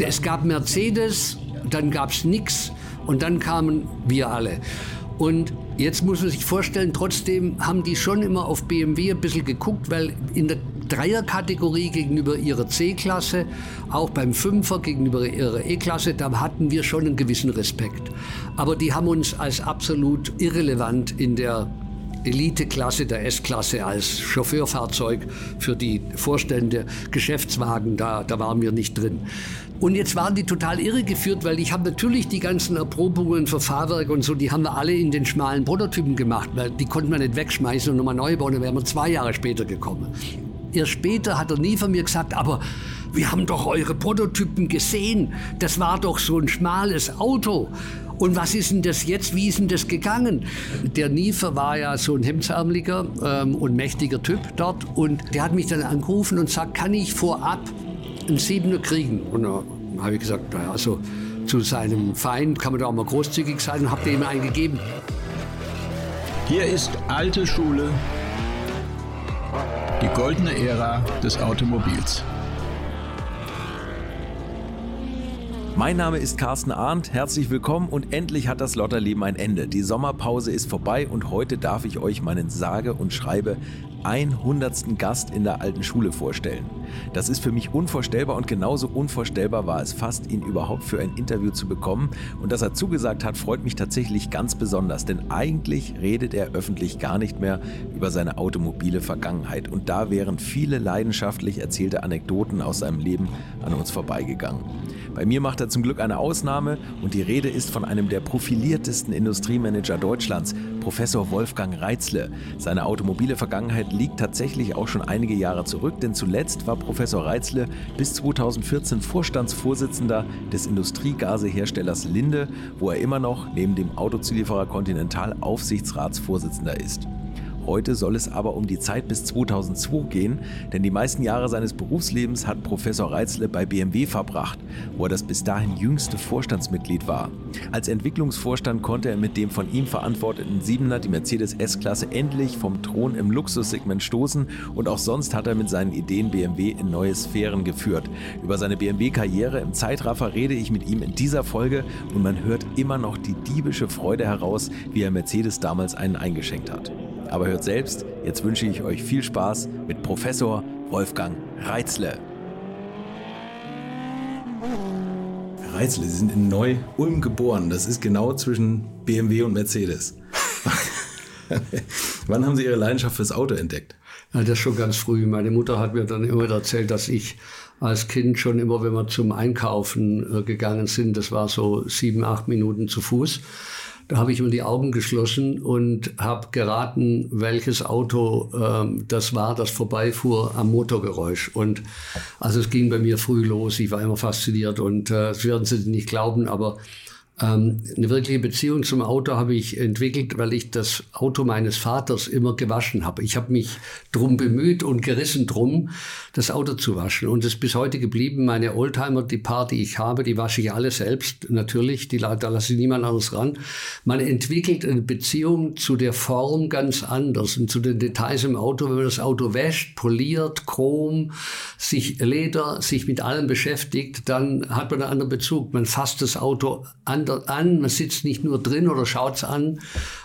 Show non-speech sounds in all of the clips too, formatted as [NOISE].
Es gab Mercedes, dann gab es nichts und dann kamen wir alle. Und jetzt muss man sich vorstellen, trotzdem haben die schon immer auf BMW ein bisschen geguckt, weil in der Dreierkategorie gegenüber ihrer C-Klasse, auch beim Fünfer gegenüber ihrer E-Klasse, da hatten wir schon einen gewissen Respekt. Aber die haben uns als absolut irrelevant in der Eliteklasse der S-Klasse als Chauffeurfahrzeug für die Vorstände, Geschäftswagen, da, da waren wir nicht drin. Und jetzt waren die total irregeführt, weil ich habe natürlich die ganzen Erprobungen für Fahrwerk und so, die haben wir alle in den schmalen Prototypen gemacht, weil die konnten wir nicht wegschmeißen und nochmal neu bauen, dann wären wir zwei Jahre später gekommen. Erst später hat er nie von mir gesagt, aber wir haben doch eure Prototypen gesehen. Das war doch so ein schmales Auto. Und was ist denn das jetzt? Wie ist denn das gegangen? Der Niefer war ja so ein hemdsärmeliger ähm, und mächtiger Typ dort. Und der hat mich dann angerufen und sagt, kann ich vorab einen Siebener kriegen? Und dann habe ich gesagt, naja, also zu seinem Feind kann man da auch mal großzügig sein und habe dem einen gegeben. Hier ist alte Schule, die goldene Ära des Automobils. Mein Name ist Carsten Arndt, herzlich willkommen und endlich hat das Lotterleben ein Ende. Die Sommerpause ist vorbei und heute darf ich euch meinen sage und schreibe 100. Gast in der alten Schule vorstellen. Das ist für mich unvorstellbar und genauso unvorstellbar war es fast, ihn überhaupt für ein Interview zu bekommen. Und dass er zugesagt hat, freut mich tatsächlich ganz besonders, denn eigentlich redet er öffentlich gar nicht mehr über seine automobile Vergangenheit. Und da wären viele leidenschaftlich erzählte Anekdoten aus seinem Leben an uns vorbeigegangen. Bei mir macht er zum Glück eine Ausnahme und die Rede ist von einem der profiliertesten Industriemanager Deutschlands, Professor Wolfgang Reitzle. Seine automobile Vergangenheit liegt tatsächlich auch schon einige Jahre zurück, denn zuletzt war Professor Reitzle bis 2014 Vorstandsvorsitzender des Industriegaseherstellers Linde, wo er immer noch neben dem Autozulieferer Continental Aufsichtsratsvorsitzender ist. Heute soll es aber um die Zeit bis 2002 gehen, denn die meisten Jahre seines Berufslebens hat Professor Reitzle bei BMW verbracht, wo er das bis dahin jüngste Vorstandsmitglied war. Als Entwicklungsvorstand konnte er mit dem von ihm verantworteten 7er die Mercedes S-Klasse endlich vom Thron im Luxussegment stoßen und auch sonst hat er mit seinen Ideen BMW in neue Sphären geführt. Über seine BMW-Karriere im Zeitraffer rede ich mit ihm in dieser Folge und man hört immer noch die diebische Freude heraus, wie er Mercedes damals einen eingeschenkt hat. Aber hört selbst, jetzt wünsche ich euch viel Spaß mit Professor Wolfgang Reitzle. Reitzle, Sie sind in Neu-Ulm geboren. Das ist genau zwischen BMW und Mercedes. [LAUGHS] Wann haben Sie Ihre Leidenschaft fürs Auto entdeckt? Ja, das schon ganz früh. Meine Mutter hat mir dann immer erzählt, dass ich als Kind schon immer, wenn wir zum Einkaufen äh, gegangen sind, das war so sieben, acht Minuten zu Fuß, da habe ich immer die Augen geschlossen und habe geraten, welches Auto ähm, das war, das vorbeifuhr am Motorgeräusch. Und also es ging bei mir früh los. Ich war immer fasziniert und äh, das werden Sie nicht glauben, aber ähm, eine wirkliche Beziehung zum Auto habe ich entwickelt, weil ich das Auto meines Vaters immer gewaschen habe. Ich habe mich drum bemüht und gerissen drum, das Auto zu waschen. Und es ist bis heute geblieben. Meine Oldtimer, die paar, die ich habe, die wasche ich alle selbst. Natürlich, die, da lasse ich niemand anderes ran. Man entwickelt eine Beziehung zu der Form ganz anders und zu den Details im Auto. Wenn man das Auto wäscht, poliert, Chrom, sich Leder, sich mit allem beschäftigt, dann hat man einen anderen Bezug. Man fasst das Auto an anders an. Man sitzt nicht nur drin oder schaut es an.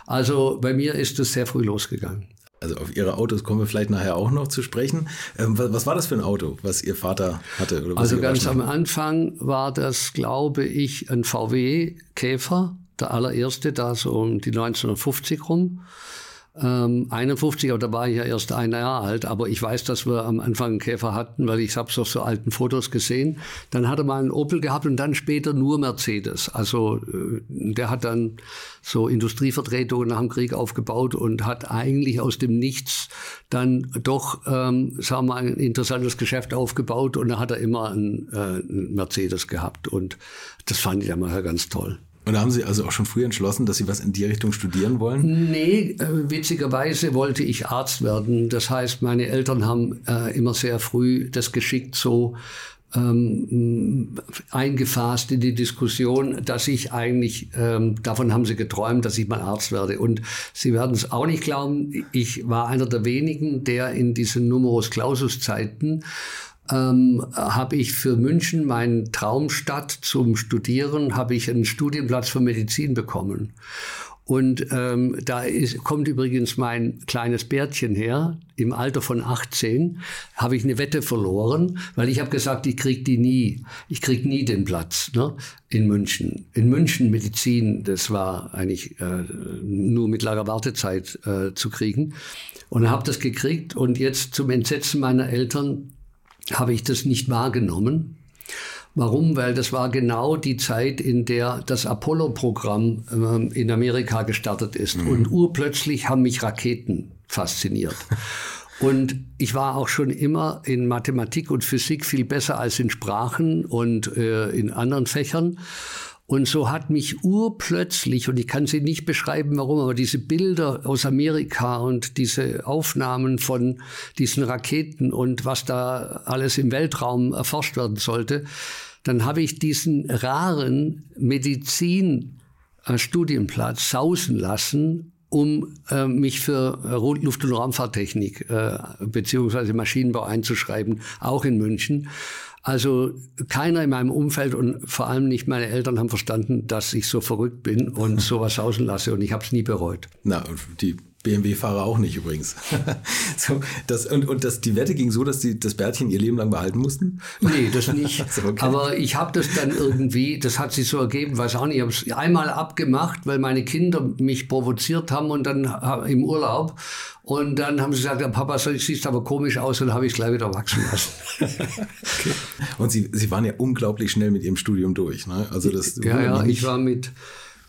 Also bei mir ist es sehr früh losgegangen. Also auf Ihre Autos kommen wir vielleicht nachher auch noch zu sprechen. Ähm, was, was, war das für ein Auto, was Ihr Vater hatte? also ganz am Anfang war das, glaube ich, ein VW Käfer, der allererste, da so um die 1950 rum ähm, 51, aber da war ich ja erst ein Jahr alt, aber ich weiß, dass wir am Anfang einen Käfer hatten, weil ich habe es auf so alten Fotos gesehen. Dann hat er mal einen Opel gehabt und dann später nur Mercedes. Also äh, der hat dann so Industrievertretungen nach dem Krieg aufgebaut und hat eigentlich aus dem Nichts dann doch, ähm, sagen wir mal, ein interessantes Geschäft aufgebaut und da hat er immer einen, äh, einen Mercedes gehabt und das fand ich einmal ganz toll. Und da haben Sie also auch schon früh entschlossen, dass Sie was in die Richtung studieren wollen? Nee, äh, witzigerweise wollte ich Arzt werden. Das heißt, meine Eltern haben äh, immer sehr früh das geschickt so ähm, eingefasst in die Diskussion, dass ich eigentlich, ähm, davon haben sie geträumt, dass ich mal Arzt werde. Und Sie werden es auch nicht glauben, ich war einer der wenigen, der in diesen Numerus Clausus Zeiten ähm, habe ich für München, meinen Traumstadt zum Studieren, habe ich einen Studienplatz für Medizin bekommen. Und ähm, da ist, kommt übrigens mein kleines Bärtchen her. Im Alter von 18 habe ich eine Wette verloren, weil ich habe gesagt, ich krieg die nie. Ich krieg nie den Platz ne, in München. In München Medizin, das war eigentlich äh, nur mittlere Wartezeit äh, zu kriegen. Und habe das gekriegt. Und jetzt zum Entsetzen meiner Eltern habe ich das nicht wahrgenommen Warum? Weil das war genau die Zeit, in der das Apollo-Programm äh, in Amerika gestartet ist. Mhm. Und urplötzlich haben mich Raketen fasziniert. Und ich war auch schon immer in Mathematik und Physik viel besser als in Sprachen und äh, in anderen Fächern. Und so hat mich urplötzlich, und ich kann sie nicht beschreiben, warum, aber diese Bilder aus Amerika und diese Aufnahmen von diesen Raketen und was da alles im Weltraum erforscht werden sollte, dann habe ich diesen raren Medizin-Studienplatz sausen lassen, um äh, mich für Luft- und Raumfahrttechnik äh, beziehungsweise Maschinenbau einzuschreiben, auch in München. Also keiner in meinem Umfeld und vor allem nicht meine Eltern haben verstanden, dass ich so verrückt bin und [LAUGHS] sowas sausen lasse und ich habe es nie bereut. Na, die BMW-Fahrer auch nicht übrigens. [LAUGHS] so, das, und und das, die Wette ging so, dass die das Bärtchen ihr Leben lang behalten mussten? Nee, das [LAUGHS] nicht. okay. Aber ich habe das dann irgendwie, das hat sich so ergeben, weiß auch nicht, ich habe es einmal abgemacht, weil meine Kinder mich provoziert haben und dann im Urlaub. Und dann haben sie gesagt, ja, Papa, du siehst aber komisch aus und habe ich es gleich wieder wachsen lassen. okay. [LAUGHS] Und Sie, Sie waren ja unglaublich schnell mit Ihrem Studium durch. Ne? Also das ja, ja, ich war mit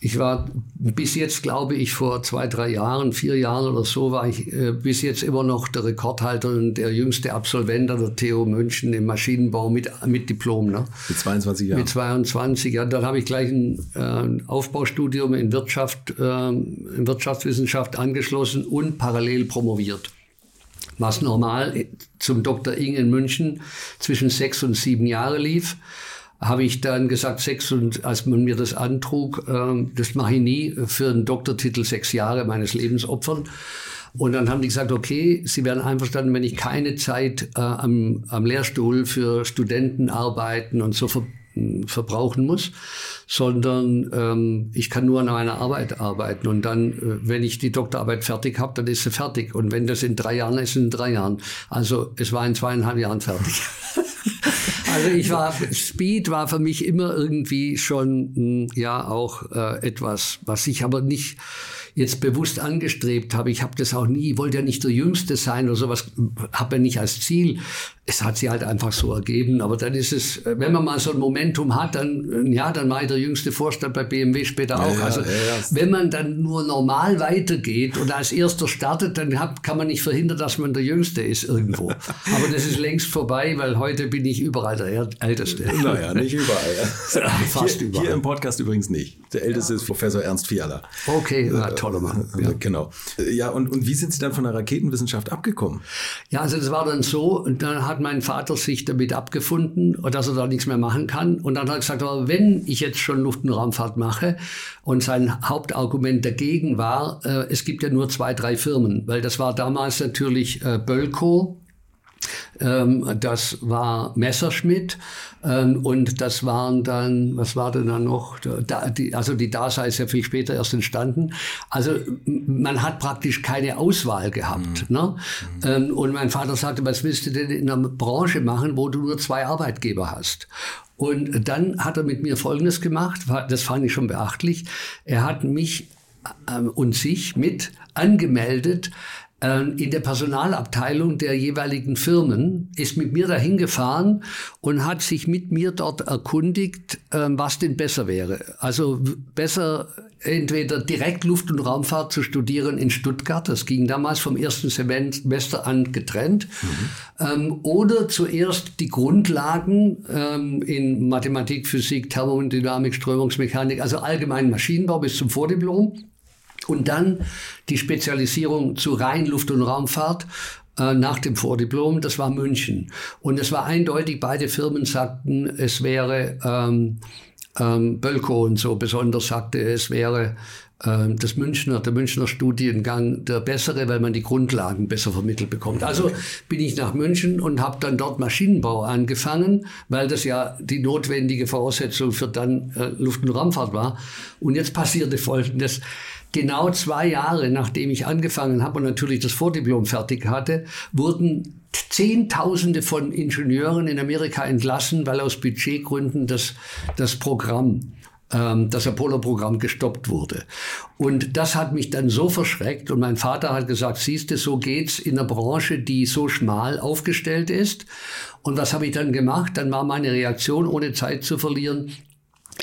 ich war bis jetzt, glaube ich, vor zwei, drei Jahren, vier Jahren oder so, war ich äh, bis jetzt immer noch der Rekordhalter und der jüngste Absolvent der TU München im Maschinenbau mit, mit Diplom. Ne? Mit 22 Jahren? Mit 22 Jahren. Dann habe ich gleich ein äh, Aufbaustudium in Wirtschaft, äh, in Wirtschaftswissenschaft angeschlossen und parallel promoviert. Was normal zum Dr. Ing in München zwischen sechs und sieben Jahre lief habe ich dann gesagt, sechs und als man mir das antrug, äh, das mache ich nie für einen Doktortitel sechs Jahre meines Lebens opfern. Und dann haben die gesagt, okay, sie werden einverstanden, wenn ich keine Zeit äh, am, am Lehrstuhl für Studenten arbeiten und so ver verbrauchen muss, sondern ähm, ich kann nur an meiner Arbeit arbeiten. Und dann, äh, wenn ich die Doktorarbeit fertig habe, dann ist sie fertig. Und wenn das in drei Jahren ist, in drei Jahren. Also es war in zweieinhalb Jahren fertig. [LAUGHS] Also ich war, [LAUGHS] Speed war für mich immer irgendwie schon, hm, ja, auch äh, etwas, was ich aber nicht jetzt bewusst angestrebt habe. Ich habe das auch nie, wollte ja nicht der Jüngste sein oder sowas, habe ja nicht als Ziel. Es hat sich halt einfach so ergeben. Aber dann ist es, wenn man mal so ein Momentum hat, dann, ja, dann war ich der jüngste Vorstand bei BMW später auch. Ja, also, ja, ja. wenn man dann nur normal weitergeht und als erster startet, dann hat, kann man nicht verhindern, dass man der Jüngste ist irgendwo. [LAUGHS] Aber das ist längst vorbei, weil heute bin ich überall der Älteste. Naja, nicht überall. [LAUGHS] Fast hier, überall. Hier im Podcast übrigens nicht. Der Älteste ist Professor Ernst Fiala. Okay, na, toll toller Mann. Ja. Genau. Ja, und, und wie sind Sie dann von der Raketenwissenschaft abgekommen? Ja, also das war dann so, und dann hat mein Vater sich damit abgefunden, dass er da nichts mehr machen kann. Und dann hat er gesagt, aber wenn ich jetzt schon Luft- und Raumfahrt mache, und sein Hauptargument dagegen war, äh, es gibt ja nur zwei, drei Firmen, weil das war damals natürlich äh, Bölko, ähm, das war Messerschmidt ähm, und das waren dann, was war denn dann noch? Da, die, also die DASA ist ja viel später erst entstanden. Also man hat praktisch keine Auswahl gehabt. Mhm. Ne? Mhm. Ähm, und mein Vater sagte, was willst du denn in einer Branche machen, wo du nur zwei Arbeitgeber hast? Und dann hat er mit mir Folgendes gemacht, das fand ich schon beachtlich. Er hat mich ähm, und sich mit angemeldet in der Personalabteilung der jeweiligen Firmen, ist mit mir dahin gefahren und hat sich mit mir dort erkundigt, ähm, was denn besser wäre. Also besser entweder direkt Luft- und Raumfahrt zu studieren in Stuttgart, das ging damals vom ersten Semester an getrennt, mhm. Ähm, oder zuerst die Grundlagen in Mathematik, Physik, Thermodynamik, Strömungsmechanik, also allgemein Maschinenbau bis zum Vordiplom und dann die Spezialisierung zu rein Luft- und Raumfahrt äh, nach dem Vordiplom, das war München. Und es war eindeutig, beide Firmen sagten, es wäre ähm, ähm, Bölko und so besonders sagte, es wäre ähm, das Münchner, der Münchner Studiengang der bessere, weil man die Grundlagen besser vermittelt bekommt. Also bin ich nach München und habe dann dort Maschinenbau angefangen, weil das ja die notwendige Voraussetzung für dann äh, Luft- und Raumfahrt war. Und jetzt passierte Folgendes. Genau zwei Jahre nachdem ich angefangen habe und natürlich das Vordiplom fertig hatte, wurden Zehntausende von Ingenieuren in Amerika entlassen, weil aus Budgetgründen das, das Programm ähm, das Apollo-Programm gestoppt wurde. Und das hat mich dann so verschreckt und mein Vater hat gesagt, siehst du, so geht's in einer Branche, die so schmal aufgestellt ist. Und was habe ich dann gemacht? Dann war meine Reaktion, ohne Zeit zu verlieren,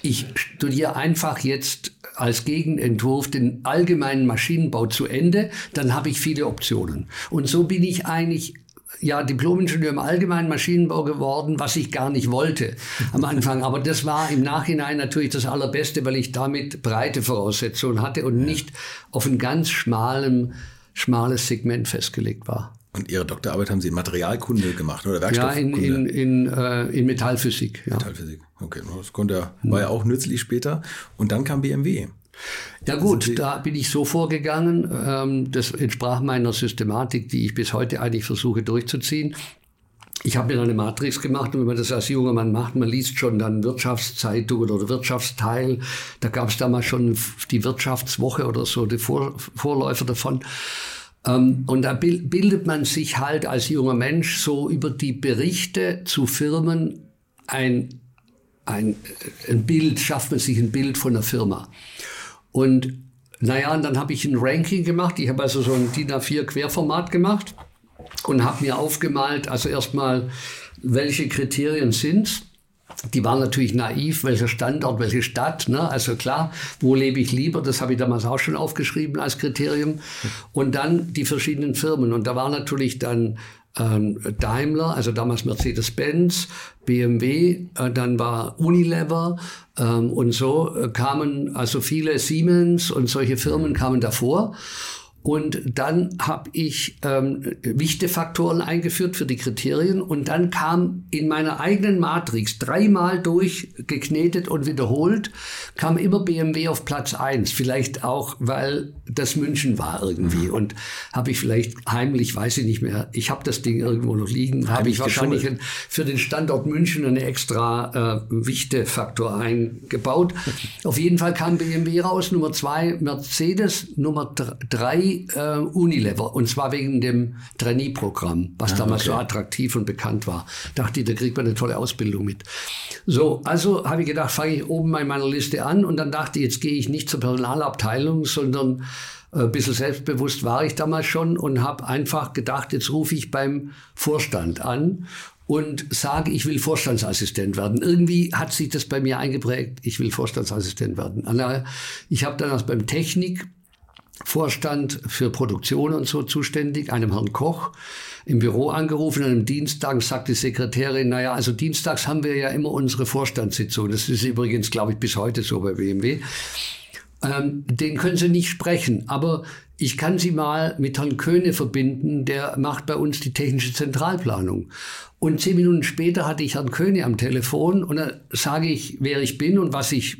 ich studiere einfach jetzt als Gegenentwurf den allgemeinen Maschinenbau zu Ende, dann habe ich viele Optionen. Und so bin ich eigentlich ja, Diplomingenieur im allgemeinen Maschinenbau geworden, was ich gar nicht wollte am Anfang. Aber das war im Nachhinein natürlich das Allerbeste, weil ich damit breite Voraussetzungen hatte und nicht auf ein ganz schmalem, schmales Segment festgelegt war. Und Ihre Doktorarbeit haben Sie in Materialkunde gemacht oder Werkstoffkunde? Ja, in, in, in, äh, in Metallphysik. Ja. Metallphysik, okay. Das konnte, war ja auch nützlich später. Und dann kam BMW. Ja gut, da bin ich so vorgegangen. Ähm, das entsprach meiner Systematik, die ich bis heute eigentlich versuche durchzuziehen. Ich habe mir eine Matrix gemacht und wenn man das als junger Mann macht, man liest schon dann Wirtschaftszeitung oder Wirtschaftsteil. Da gab es damals schon die Wirtschaftswoche oder so, die Vor Vorläufer davon. Ähm, und da bildet man sich halt als junger Mensch so über die Berichte zu Firmen ein, ein, ein Bild, schafft man sich ein Bild von einer Firma. Und naja, und dann habe ich ein Ranking gemacht. Ich habe also so ein DIN A4 Querformat gemacht und habe mir aufgemalt, also erstmal, welche Kriterien sind die waren natürlich naiv, welcher Standort, welche Stadt. Ne? Also klar, wo lebe ich lieber? Das habe ich damals auch schon aufgeschrieben als Kriterium. Und dann die verschiedenen Firmen. Und da war natürlich dann ähm, Daimler, also damals Mercedes-Benz, BMW, äh, dann war Unilever ähm, und so äh, kamen also viele Siemens und solche Firmen kamen davor. Und dann habe ich ähm, Wichtefaktoren eingeführt für die Kriterien. Und dann kam in meiner eigenen Matrix dreimal durchgeknetet und wiederholt, kam immer BMW auf Platz eins. Vielleicht auch, weil das München war irgendwie. Und habe ich vielleicht heimlich, weiß ich nicht mehr, ich habe das Ding irgendwo noch liegen, habe ich wahrscheinlich ein, für den Standort München eine extra äh, Wichtefaktor eingebaut. [LAUGHS] auf jeden Fall kam BMW raus, Nummer zwei Mercedes, Nummer drei äh, Unilever. Und zwar wegen dem Trainee-Programm, was ah, damals okay. so attraktiv und bekannt war. Dachte ich, da kriegt man eine tolle Ausbildung mit. So, also habe ich gedacht, fange ich oben in meiner Liste an und dann dachte ich, jetzt gehe ich nicht zur Personalabteilung, sondern äh, ein bisschen selbstbewusst war ich damals schon und habe einfach gedacht, jetzt rufe ich beim Vorstand an und sage, ich will Vorstandsassistent werden. Irgendwie hat sich das bei mir eingeprägt, ich will Vorstandsassistent werden. Ich habe dann also beim Technik Vorstand für Produktion und so zuständig, einem Herrn Koch, im Büro angerufen an einem Dienstag sagt die Sekretärin, naja, also dienstags haben wir ja immer unsere Vorstandssitzung. Das ist übrigens, glaube ich, bis heute so bei BMW. Ähm, den können Sie nicht sprechen, aber ich kann Sie mal mit Herrn Köhne verbinden, der macht bei uns die technische Zentralplanung. Und zehn Minuten später hatte ich Herrn Köhne am Telefon und dann sage ich, wer ich bin und was ich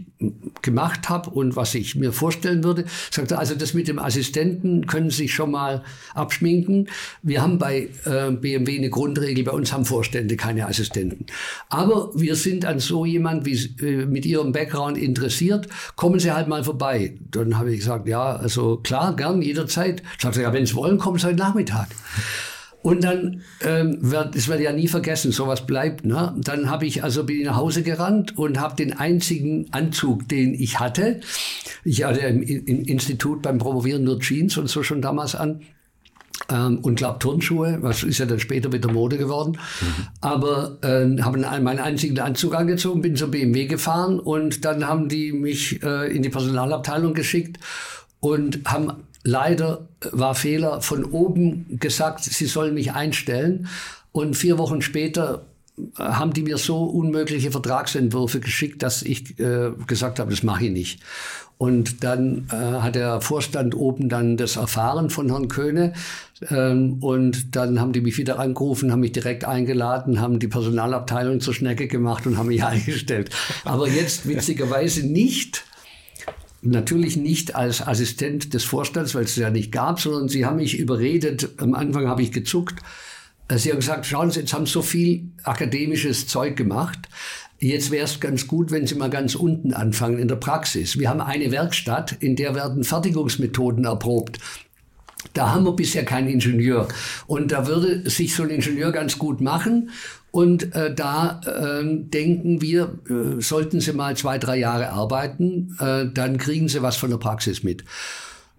gemacht habe und was ich mir vorstellen würde. Sagt er, also das mit dem Assistenten können Sie sich schon mal abschminken. Wir haben bei äh, BMW eine Grundregel, bei uns haben Vorstände keine Assistenten. Aber wir sind an so jemand wie äh, mit Ihrem Background interessiert. Kommen Sie halt mal vorbei. Dann habe ich gesagt, ja, also klar, gern, jederzeit. Sagt er, ja, wenn Sie wollen, kommen Sie heute Nachmittag. Und dann ähm, wird, das werde ich ja nie vergessen, sowas bleibt. Ne? Dann habe ich also bin ich nach Hause gerannt und habe den einzigen Anzug, den ich hatte. Ich hatte im, im Institut beim Promovieren nur Jeans und so schon damals an. Ähm, und glaube Turnschuhe, was ist ja dann später wieder Mode geworden. Mhm. Aber äh, habe meinen einzigen Anzug angezogen, bin zur BMW gefahren und dann haben die mich äh, in die Personalabteilung geschickt und haben leider war Fehler von oben gesagt, sie sollen mich einstellen. Und vier Wochen später äh, haben die mir so unmögliche Vertragsentwürfe geschickt, dass ich äh, gesagt habe, das mache ich nicht. Und dann äh, hat der Vorstand oben dann das erfahren von Herrn Köhne. Ähm, und dann haben die mich wieder angerufen, haben mich direkt eingeladen, haben die Personalabteilung zur Schnecke gemacht und haben mich [LAUGHS] eingestellt. Aber jetzt witzigerweise nicht natürlich nicht als Assistent des Vorstands, weil es ja nicht gab, sondern sie haben mich überredet. Am Anfang habe ich gezuckt. Äh, sie haben gesagt, schauen Sie, jetzt haben so viel akademisches Zeug gemacht. Jetzt wäre es ganz gut, wenn Sie mal ganz unten anfangen in der Praxis. Wir haben eine Werkstatt, in der werden Fertigungsmethoden erprobt. Da haben wir bisher keinen Ingenieur. Und da würde sich so ein Ingenieur ganz gut machen. Und äh, da äh, denken wir, äh, sollten Sie mal zwei, drei Jahre arbeiten, äh, dann kriegen Sie was von der Praxis mit.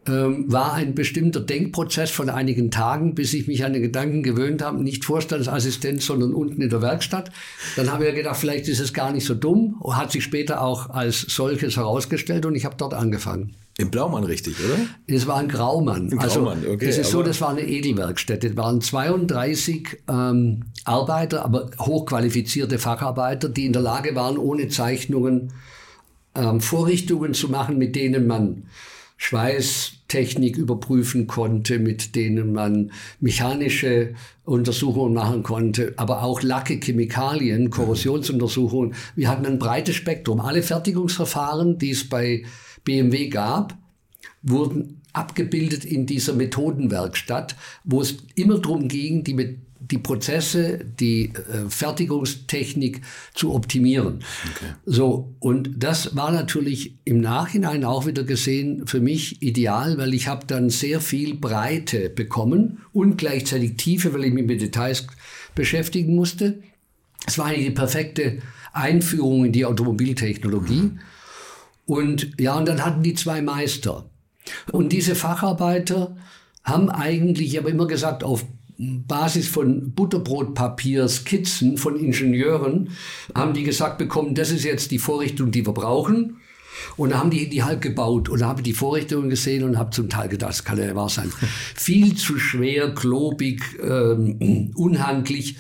Ähm, war ein bestimmter Denkprozess von einigen Tagen, bis ich mich an den Gedanken gewöhnt habe, nicht Vorstandsassistent, sondern unten in der Werkstatt. Dann habe ich gedacht, vielleicht ist es gar nicht so dumm, hat sich später auch als solches herausgestellt und ich habe dort angefangen. Im Blaumann richtig, oder? Es war ein Graumann. Im also, Graumann, okay, Das ist so, das war eine Edelwerkstätte. Es waren 32 ähm, Arbeiter, aber hochqualifizierte Facharbeiter, die in der Lage waren, ohne Zeichnungen ähm, Vorrichtungen zu machen, mit denen man Schweißtechnik überprüfen konnte, mit denen man mechanische Untersuchungen machen konnte, aber auch Lacke, Chemikalien, Korrosionsuntersuchungen. Wir hatten ein breites Spektrum. Alle Fertigungsverfahren, die es bei BMW gab, wurden abgebildet in dieser Methodenwerkstatt, wo es immer darum ging, die, die Prozesse, die äh, Fertigungstechnik zu optimieren. So, und das war natürlich im Nachhinein auch wieder gesehen für mich ideal, weil ich habe dann sehr viel Breite bekommen und gleichzeitig Tiefe, weil ich mich mit Details beschäftigen musste. Es war eigentlich die perfekte Einführung in die Automobiltechnologie. Und ja, und dann hatten die zwei Meister. Und diese Facharbeiter haben eigentlich, ich habe immer gesagt, auf Basis von Butterbrotpapier, Skizzen von Ingenieuren, haben die gesagt bekommen, das ist jetzt die Vorrichtung, die wir brauchen. Und da haben die die halt gebaut und da habe ich die Vorrichtungen gesehen und habe zum Teil gedacht, das kann ja wahr sein. [LAUGHS] Viel zu schwer, klobig, ähm, unhandlich.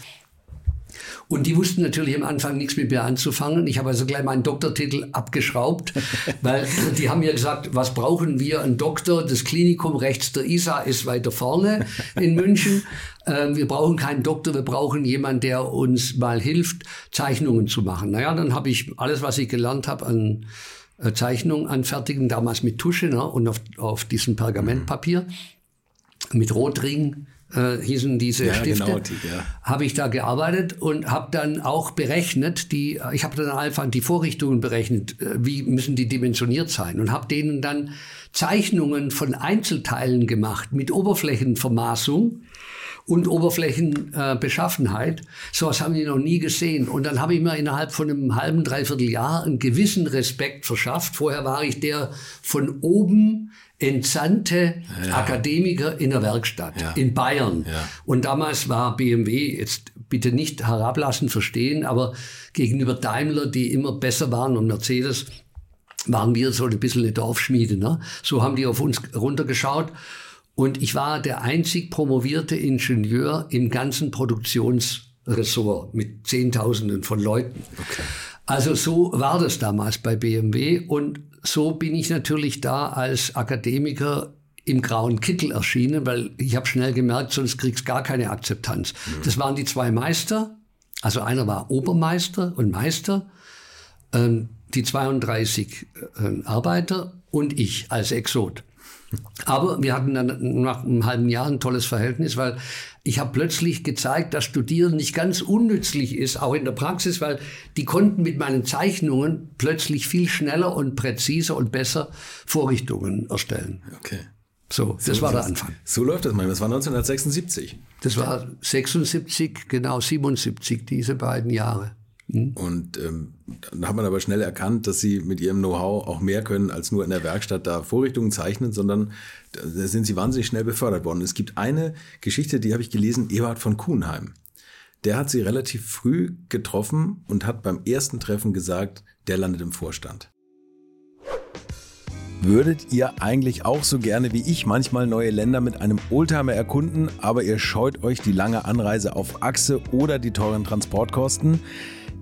Und die wussten natürlich am Anfang nichts mit mir anzufangen. Ich habe also gleich meinen Doktortitel abgeschraubt, [LAUGHS] weil die haben mir gesagt, was brauchen wir? Ein Doktor, das Klinikum rechts der ISA ist weiter vorne in [LAUGHS] München. Ähm, wir brauchen keinen Doktor, wir brauchen jemanden, der uns mal hilft, Zeichnungen zu machen. Naja, dann habe ich alles, was ich gelernt habe an äh, Zeichnungen anfertigen, damals mit Tusche ne, und auf, auf diesem Pergamentpapier mit Rotring äh, hießen diese Ja, Stifte genau, die, ja. habe ich da gearbeitet und habe dann auch berechnet, die, ich habe dann einfach die Vorrichtungen berechnet, äh, wie müssen die dimensioniert sein und habe denen dann Zeichnungen von Einzelteilen gemacht mit Oberflächenvermaßung und Oberflächenbeschaffenheit. Äh. Sowas haben die noch nie gesehen. Und dann habe ich mir innerhalb von einem halben, dreiviertel Jahr einen gewissen Respekt verschafft. Vorher war ich der von oben entsandte Akademiker in der Werkstatt Ja. in Bayern. Ja. Und damals war BMW, jetzt bitte nicht herablassen verstehen, aber gegenüber Daimler, die immer besser waren und Mercedes, waren wir so ein bisschen eine Dorfschmiede. Ne? So haben die auf uns runtergeschaut. Und ich war der einzig promovierte Ingenieur im ganzen Produktionsressort mit Zehntausenden von Leuten. Also so war das damals bei BMW und so bin ich natürlich da als Akademiker im grauen Kittel erschienen, weil ich habe schnell gemerkt, sonst kriegst gar keine Akzeptanz. Das waren die zwei Meister, also einer war Obermeister und Meister, ähm, die 32 äh, Arbeiter und ich als Exot. [LAUGHS] Aber wir hatten dann nach einem halben Jahr ein tolles Verhältnis, weil ich habe plötzlich gezeigt, dass Studieren nicht ganz unnützlich ist, auch in der Praxis, weil die konnten mit meinen Zeichnungen plötzlich viel schneller und präziser und besser Vorrichtungen erstellen. Okay. So, das war der Anfang. So läuft das manchmal. Das war 1976. Das war 76, genau 77, diese beiden Jahre. Und ähm, dann hat man aber schnell erkannt, dass sie mit ihrem Know-how auch mehr können, als nur in der Werkstatt da Vorrichtungen zeichnen, sondern da sind sie wahnsinnig schnell befördert worden. Es gibt eine Geschichte, die habe ich gelesen, Eberhard von Kuhnheim. Der hat sie relativ früh getroffen und hat beim ersten Treffen gesagt, der landet im Vorstand. Würdet ihr eigentlich auch so gerne wie ich manchmal neue Länder mit einem Oldtimer erkunden, aber ihr scheut euch die lange Anreise auf Achse oder die teuren Transportkosten?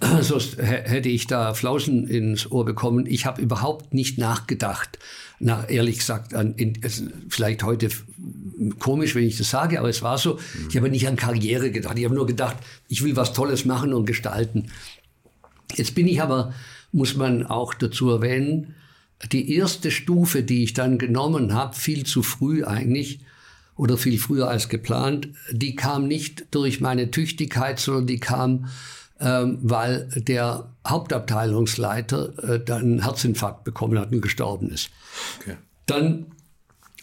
[CLEARS THROAT] Sonst hätte ich da Flausen ins Ohr bekommen. Ich habe überhaupt nicht nachgedacht na, ehrlich gesagt, an, in, vielleicht heute komisch, wenn ich das sage, aber es war so. Mhm. Ich habe nicht an Karriere gedacht. Ich habe nur gedacht, ich will was Tolles machen und gestalten. Jetzt bin ich aber, muss man auch dazu erwähnen, die erste Stufe, die ich dann genommen habe, viel zu früh eigentlich, oder viel früher als geplant, die kam nicht durch meine Tüchtigkeit, sondern die kam ähm, weil der Hauptabteilungsleiter äh, dann einen Herzinfarkt bekommen hat und gestorben ist. Okay. Dann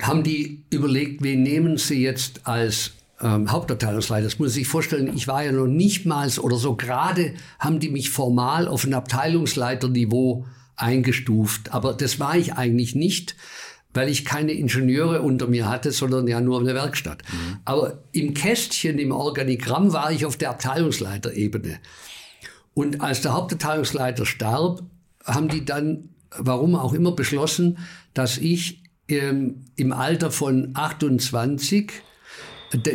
haben die überlegt, wen nehmen sie jetzt als ähm, Hauptabteilungsleiter. Das muss man sich vorstellen, ich war ja noch nicht mal oder so gerade haben die mich formal auf ein Abteilungsleiterniveau eingestuft. Aber das war ich eigentlich nicht, weil ich keine Ingenieure unter mir hatte, sondern ja nur eine Werkstatt. Mhm. Aber im Kästchen, im Organigramm war ich auf der Abteilungsleiterebene. Und als der Hauptabteilungsleiter starb, haben die dann, warum auch immer, beschlossen, dass ich ähm, im Alter von 28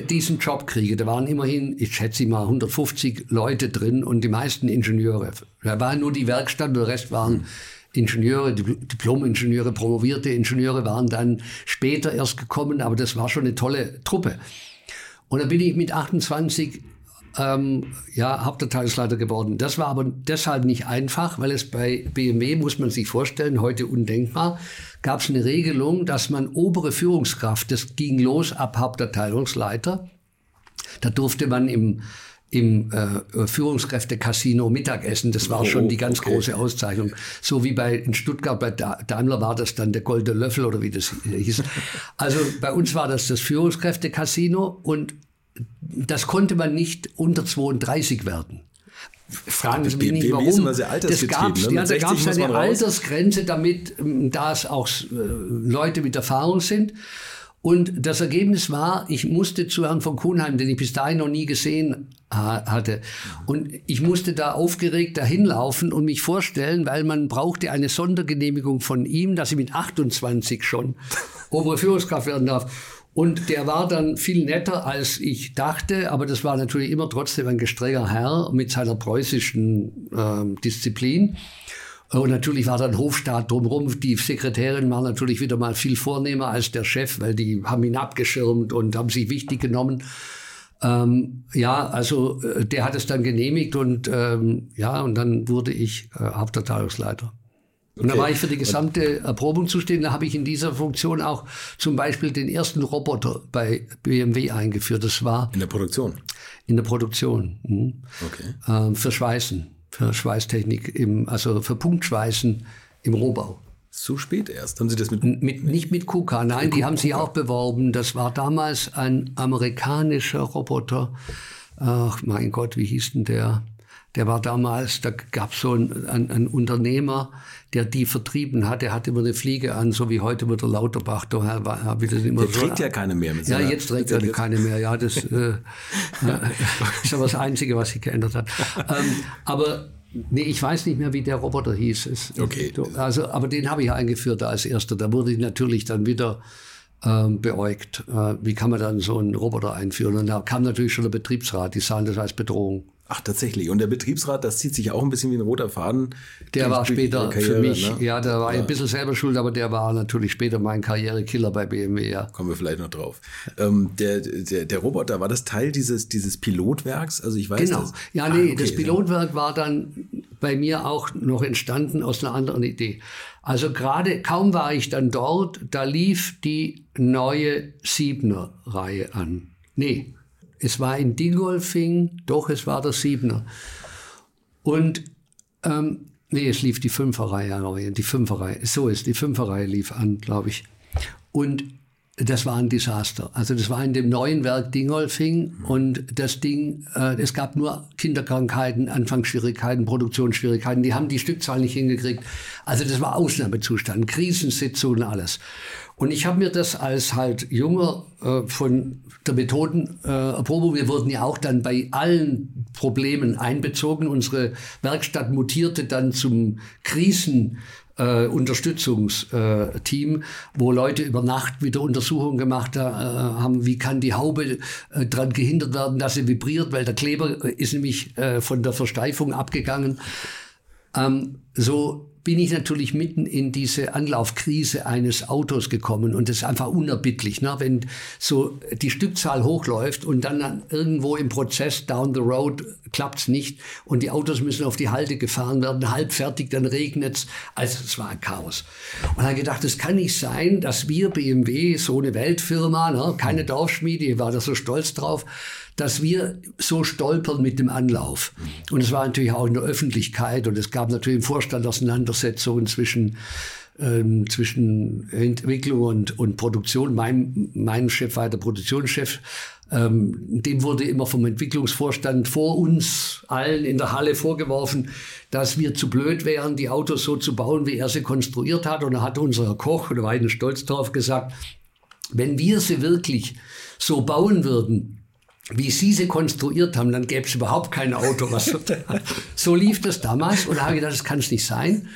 diesen Job kriege. Da waren immerhin, ich schätze mal, 150 Leute drin und die meisten Ingenieure. Da war nur die Werkstatt der Rest waren Ingenieure, Diplom-Ingenieure, promovierte Ingenieure waren dann später erst gekommen, aber das war schon eine tolle Truppe. Und da bin ich mit 28 ähm, ja, Hauptabteilungsleiter geworden. Das war aber deshalb nicht einfach, weil es bei BMW, muss man sich vorstellen, heute undenkbar, gab es eine Regelung, dass man obere Führungskraft, das ging los ab Hauptabteilungsleiter, da durfte man im im äh, Führungskräfte-Casino Mittagessen. Das war oh, schon die ganz okay. große Auszeichnung. So wie bei in Stuttgart bei Daimler war das dann der Goldene Löffel oder wie das hieß. Also bei uns war das das Führungskräfte-Casino und das konnte man nicht unter 32 werden. Fragen Sie mich nicht, warum. Das gab ne? ja, da gab es eine Altersgrenze, damit ähm, da es auch äh, Leute mit Erfahrung sind. Und das Ergebnis war, ich musste zu Herrn von Kuhnheim, den ich bis dahin noch nie gesehen hatte. Und ich musste da aufgeregt dahin laufen und mich vorstellen, weil man brauchte eine Sondergenehmigung von ihm, dass ich mit 28 schon [LAUGHS] obere Führungskraft werden darf. Und der war dann viel netter, als ich dachte, aber das war natürlich immer trotzdem ein gestrenger Herr mit seiner preußischen äh, Disziplin. Und natürlich war dann Hofstaat drumherum. Die Sekretärin war natürlich wieder mal viel vornehmer als der Chef, weil die haben ihn abgeschirmt und haben sich wichtig genommen. Ähm, ja, also äh, der hat es dann genehmigt und ähm, ja, und dann wurde ich äh, Hauptabteilungsleiter. Und da war ich für die gesamte Erprobung zuständig. Da habe ich in dieser Funktion auch zum Beispiel den ersten Roboter bei BMW eingeführt. Das war in der Produktion. In der Produktion. Mhm. Okay. Ähm, für Schweißen, für Schweißtechnik, im, also für Punktschweißen im Rohbau. So spät erst. Haben Sie das mit, mit Nicht mit KUKA, nein, mit die haben sie auch beworben. Das war damals ein amerikanischer Roboter ach mein Gott, wie hieß denn der? Der war damals, da gab es so einen, einen, einen, Unternehmer, der die vertrieben hat. Der hatte immer eine Fliege an, so wie heute mit der Lauterbach. Da war, wieder immer der so, trägt ja keine mehr. Mit ja, jetzt trägt er keine mehr. Ja, das äh, [LAUGHS] ist aber das Einzige, was sich geändert hat. Ähm, aber Nee, ich weiß nicht mehr, wie der Roboter hieß. Es, okay. Also, aber den habe ich eingeführt als erster. Da wurde ich natürlich dann wieder ähm, beäugt. Äh, wie kann man dann so einen Roboter einführen? Und da kam natürlich schon der Betriebsrat, die sahen das als Bedrohung. Ach, tatsächlich. Und der Betriebsrat, das zieht sich auch ein bisschen wie ein roter Faden. Der war später Karriere, für mich, ne? ja, der war ja. ein bisschen selber schuld, aber der war natürlich später mein Karrierekiller bei BMW, ja. Kommen wir vielleicht noch drauf. Ähm, der, der, der Roboter, war das Teil dieses, dieses Pilotwerks? Also ich weiß Genau. Das. Ja, nee, ah, okay, das Pilotwerk war dann bei mir auch noch entstanden aus einer anderen Idee. Also gerade kaum war ich dann dort, da lief die neue Siebner-Reihe an. Nee, es war in Dingolfing, doch, es war der Siebener. Und, ähm, nee, es lief die Fünferreihe, die Fünferreihe, so ist, die Fünferreihe lief an, glaube ich. Und das war ein Desaster. Also das war in dem neuen Werk Dingolfing und das Ding, äh, es gab nur Kinderkrankheiten, Anfangsschwierigkeiten, Produktionsschwierigkeiten. Die haben die Stückzahl nicht hingekriegt. Also das war Ausnahmezustand, Krisensitzungen, alles. Und ich habe mir das als halt junger äh, von der Methodenerprobung, äh, wir wurden ja auch dann bei allen Problemen einbezogen. Unsere Werkstatt mutierte dann zum Krisen äh, Unterstützungsteam, wo Leute über Nacht wieder Untersuchungen gemacht äh, haben, wie kann die Haube äh, daran gehindert werden, dass sie vibriert, weil der Kleber ist nämlich äh, von der Versteifung abgegangen. Ähm, so bin ich natürlich mitten in diese Anlaufkrise eines Autos gekommen und das ist einfach unerbittlich, ne? wenn so die Stückzahl hochläuft und dann irgendwo im Prozess down the road klappt's nicht und die Autos müssen auf die Halte gefahren werden, halb fertig, dann regnet's. Also es war ein Chaos. Und dann gedacht, es kann nicht sein, dass wir BMW, so eine Weltfirma, ne? keine Dorfschmiede, ich war da so stolz drauf, dass wir so stolpern mit dem Anlauf. Und es war natürlich auch in der Öffentlichkeit und es gab natürlich im Vorstand Auseinandersetzungen zwischen ähm, zwischen Entwicklung und, und Produktion. Mein, mein Chef war der Produktionschef. Ähm, dem wurde immer vom Entwicklungsvorstand vor uns allen in der Halle vorgeworfen, dass wir zu blöd wären, die Autos so zu bauen, wie er sie konstruiert hat. Und da hat unser Koch, da war stolz drauf, gesagt, wenn wir sie wirklich so bauen würden, wie Sie sie konstruiert haben, dann gäbe es überhaupt kein Auto. Was [LAUGHS] so lief das damals und da habe ich gedacht, das kann es nicht sein.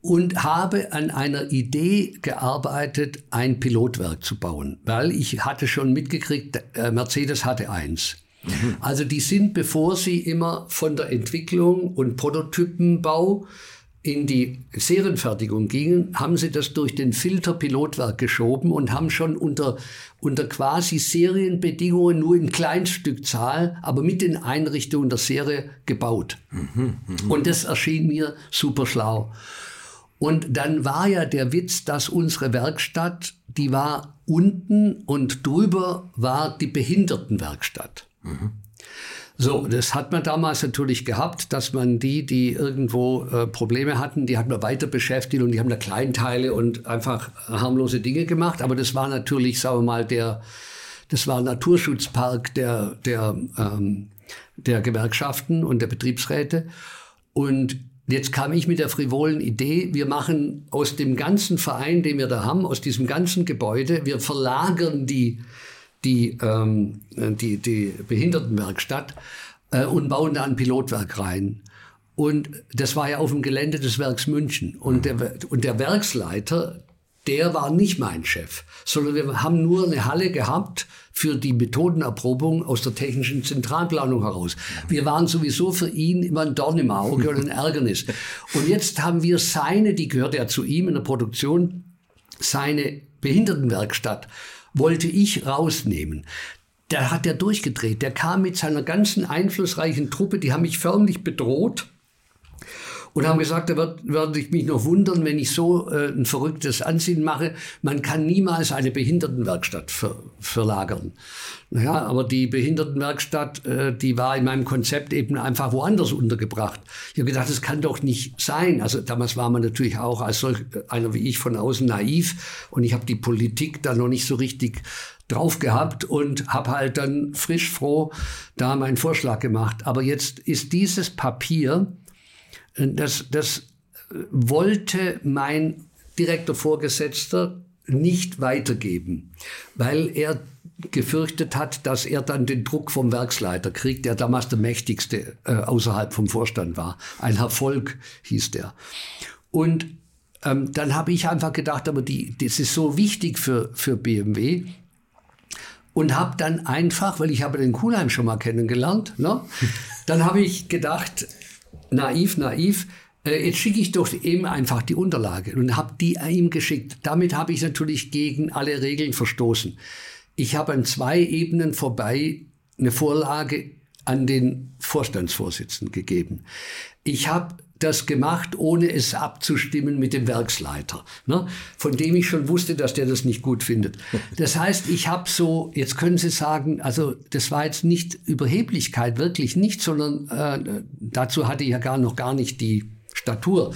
Und habe an einer Idee gearbeitet, ein Pilotwerk zu bauen, weil ich hatte schon mitgekriegt, äh, Mercedes hatte eins. Mhm. Also die sind, bevor sie immer von der Entwicklung und Prototypenbau in die Serienfertigung gingen, haben sie das durch den Filter Pilotwerk geschoben und haben schon unter, unter quasi Serienbedingungen nur in Kleinstückzahl, aber mit den Einrichtungen der Serie gebaut. Mhm, mh. Und das erschien mir super schlau. Und dann war ja der Witz, dass unsere Werkstatt, die war unten und drüber war die Behindertenwerkstatt. Mhm. So, das hat man damals natürlich gehabt, dass man die, die irgendwo äh, Probleme hatten, die hat man weiter beschäftigt und die haben da Kleinteile und einfach harmlose Dinge gemacht. Aber das war natürlich, sagen wir mal, der, das war Naturschutzpark der, der, ähm, der Gewerkschaften und der Betriebsräte. Und Jetzt kam ich mit der frivolen Idee, wir machen aus dem ganzen Verein, den wir da haben, aus diesem ganzen Gebäude, wir verlagern die die, ähm, die, die Behindertenwerkstatt äh, und bauen da ein Pilotwerk rein. Und das war ja auf dem Gelände des Werks München. Und der, und der Werksleiter, der war nicht mein Chef, sondern wir haben nur eine Halle gehabt für die Methodenerprobung aus der technischen Zentralplanung heraus. Wir waren sowieso für ihn immer ein Dorn im Auge oder ein [LAUGHS] Ärgernis. Und jetzt haben wir seine, die gehört ja zu ihm in der Produktion, seine Behindertenwerkstatt wollte ich rausnehmen. Da hat er durchgedreht. Der kam mit seiner ganzen einflussreichen Truppe, die haben mich förmlich bedroht. Und haben gesagt, da wird, werde ich mich noch wundern, wenn ich so äh, ein verrücktes Ansinnen mache. Man kann niemals eine Behindertenwerkstatt ver, verlagern. Naja, aber die Behindertenwerkstatt, äh, die war in meinem Konzept eben einfach woanders untergebracht. Ich habe gedacht, das kann doch nicht sein. Also damals war man natürlich auch als solch einer wie ich von außen naiv und ich habe die Politik da noch nicht so richtig drauf gehabt und habe halt dann frisch froh da meinen Vorschlag gemacht. Aber jetzt ist dieses Papier, äh, das, das äh, wollte mein direkter Vorgesetzter nicht weitergeben, weil er gefürchtet hat, dass er dann den Druck vom Werksleiter kriegt, der damals der mächtigste äh, außerhalb vom Vorstand war. Ein Herr Volk hieß der. Und ähm, dann habe ich einfach gedacht, aber die, das ist so wichtig für, für BMW. Und habe dann einfach, weil ich habe den Kuhlheim schon mal kennengelernt, ne? [LAUGHS] dann habe ich gedacht, naiv, naiv, äh, jetzt schicke ich doch ihm einfach die Unterlage und habe die ihm geschickt. Damit habe ich natürlich gegen alle Regeln verstoßen. Ich habe an zwei Ebenen vorbei eine Vorlage an den Vorstandsvorsitzenden gegeben. Ich habe das gemacht, ohne es abzustimmen mit dem Werksleiter, ne? von dem ich schon wusste, dass der das nicht gut findet. Das heißt, ich habe so, jetzt können Sie sagen, also das war jetzt nicht Überheblichkeit, wirklich nicht, sondern äh, dazu hatte ich ja gar noch gar nicht die Statur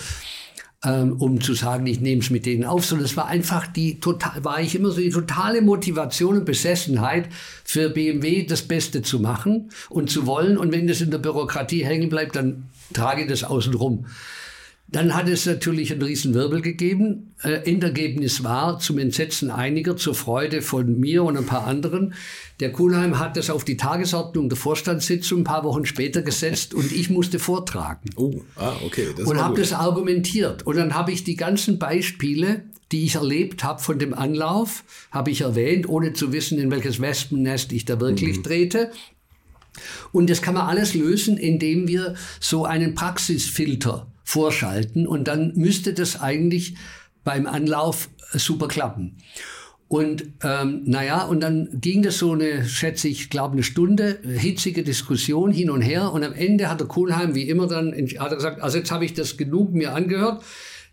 ähm, um zu sagen, ich nehme es mit denen auf, sondern es war einfach die total, war ich immer so die totale Motivation und Besessenheit für BMW das Beste zu machen und zu wollen. Und wenn das in der Bürokratie hängen bleibt, dann trage das außen rum. Dann hat es natürlich einen riesen Wirbel gegeben. Äh, Endergebnis war zum Entsetzen einiger, zur Freude von mir und ein paar anderen. Der Kuhnheim hat das auf die Tagesordnung der Vorstandssitzung ein paar Wochen später gesetzt und ich musste vortragen. Oh, ah, okay. Das und habe das argumentiert. Und dann habe ich die ganzen Beispiele, die ich erlebt habe von dem Anlauf, habe ich erwähnt, ohne zu wissen, in welches Wespennest ich da wirklich mhm. drehte. Und das kann man alles lösen, indem wir so einen Praxisfilter vorschalten und dann müsste das eigentlich beim Anlauf super klappen. Und ähm, naja, und dann ging das so eine, schätze ich, glaube eine Stunde, hitzige Diskussion hin und her. Und am Ende hat der Kohlheim wie immer dann hat er gesagt, also jetzt habe ich das genug mir angehört.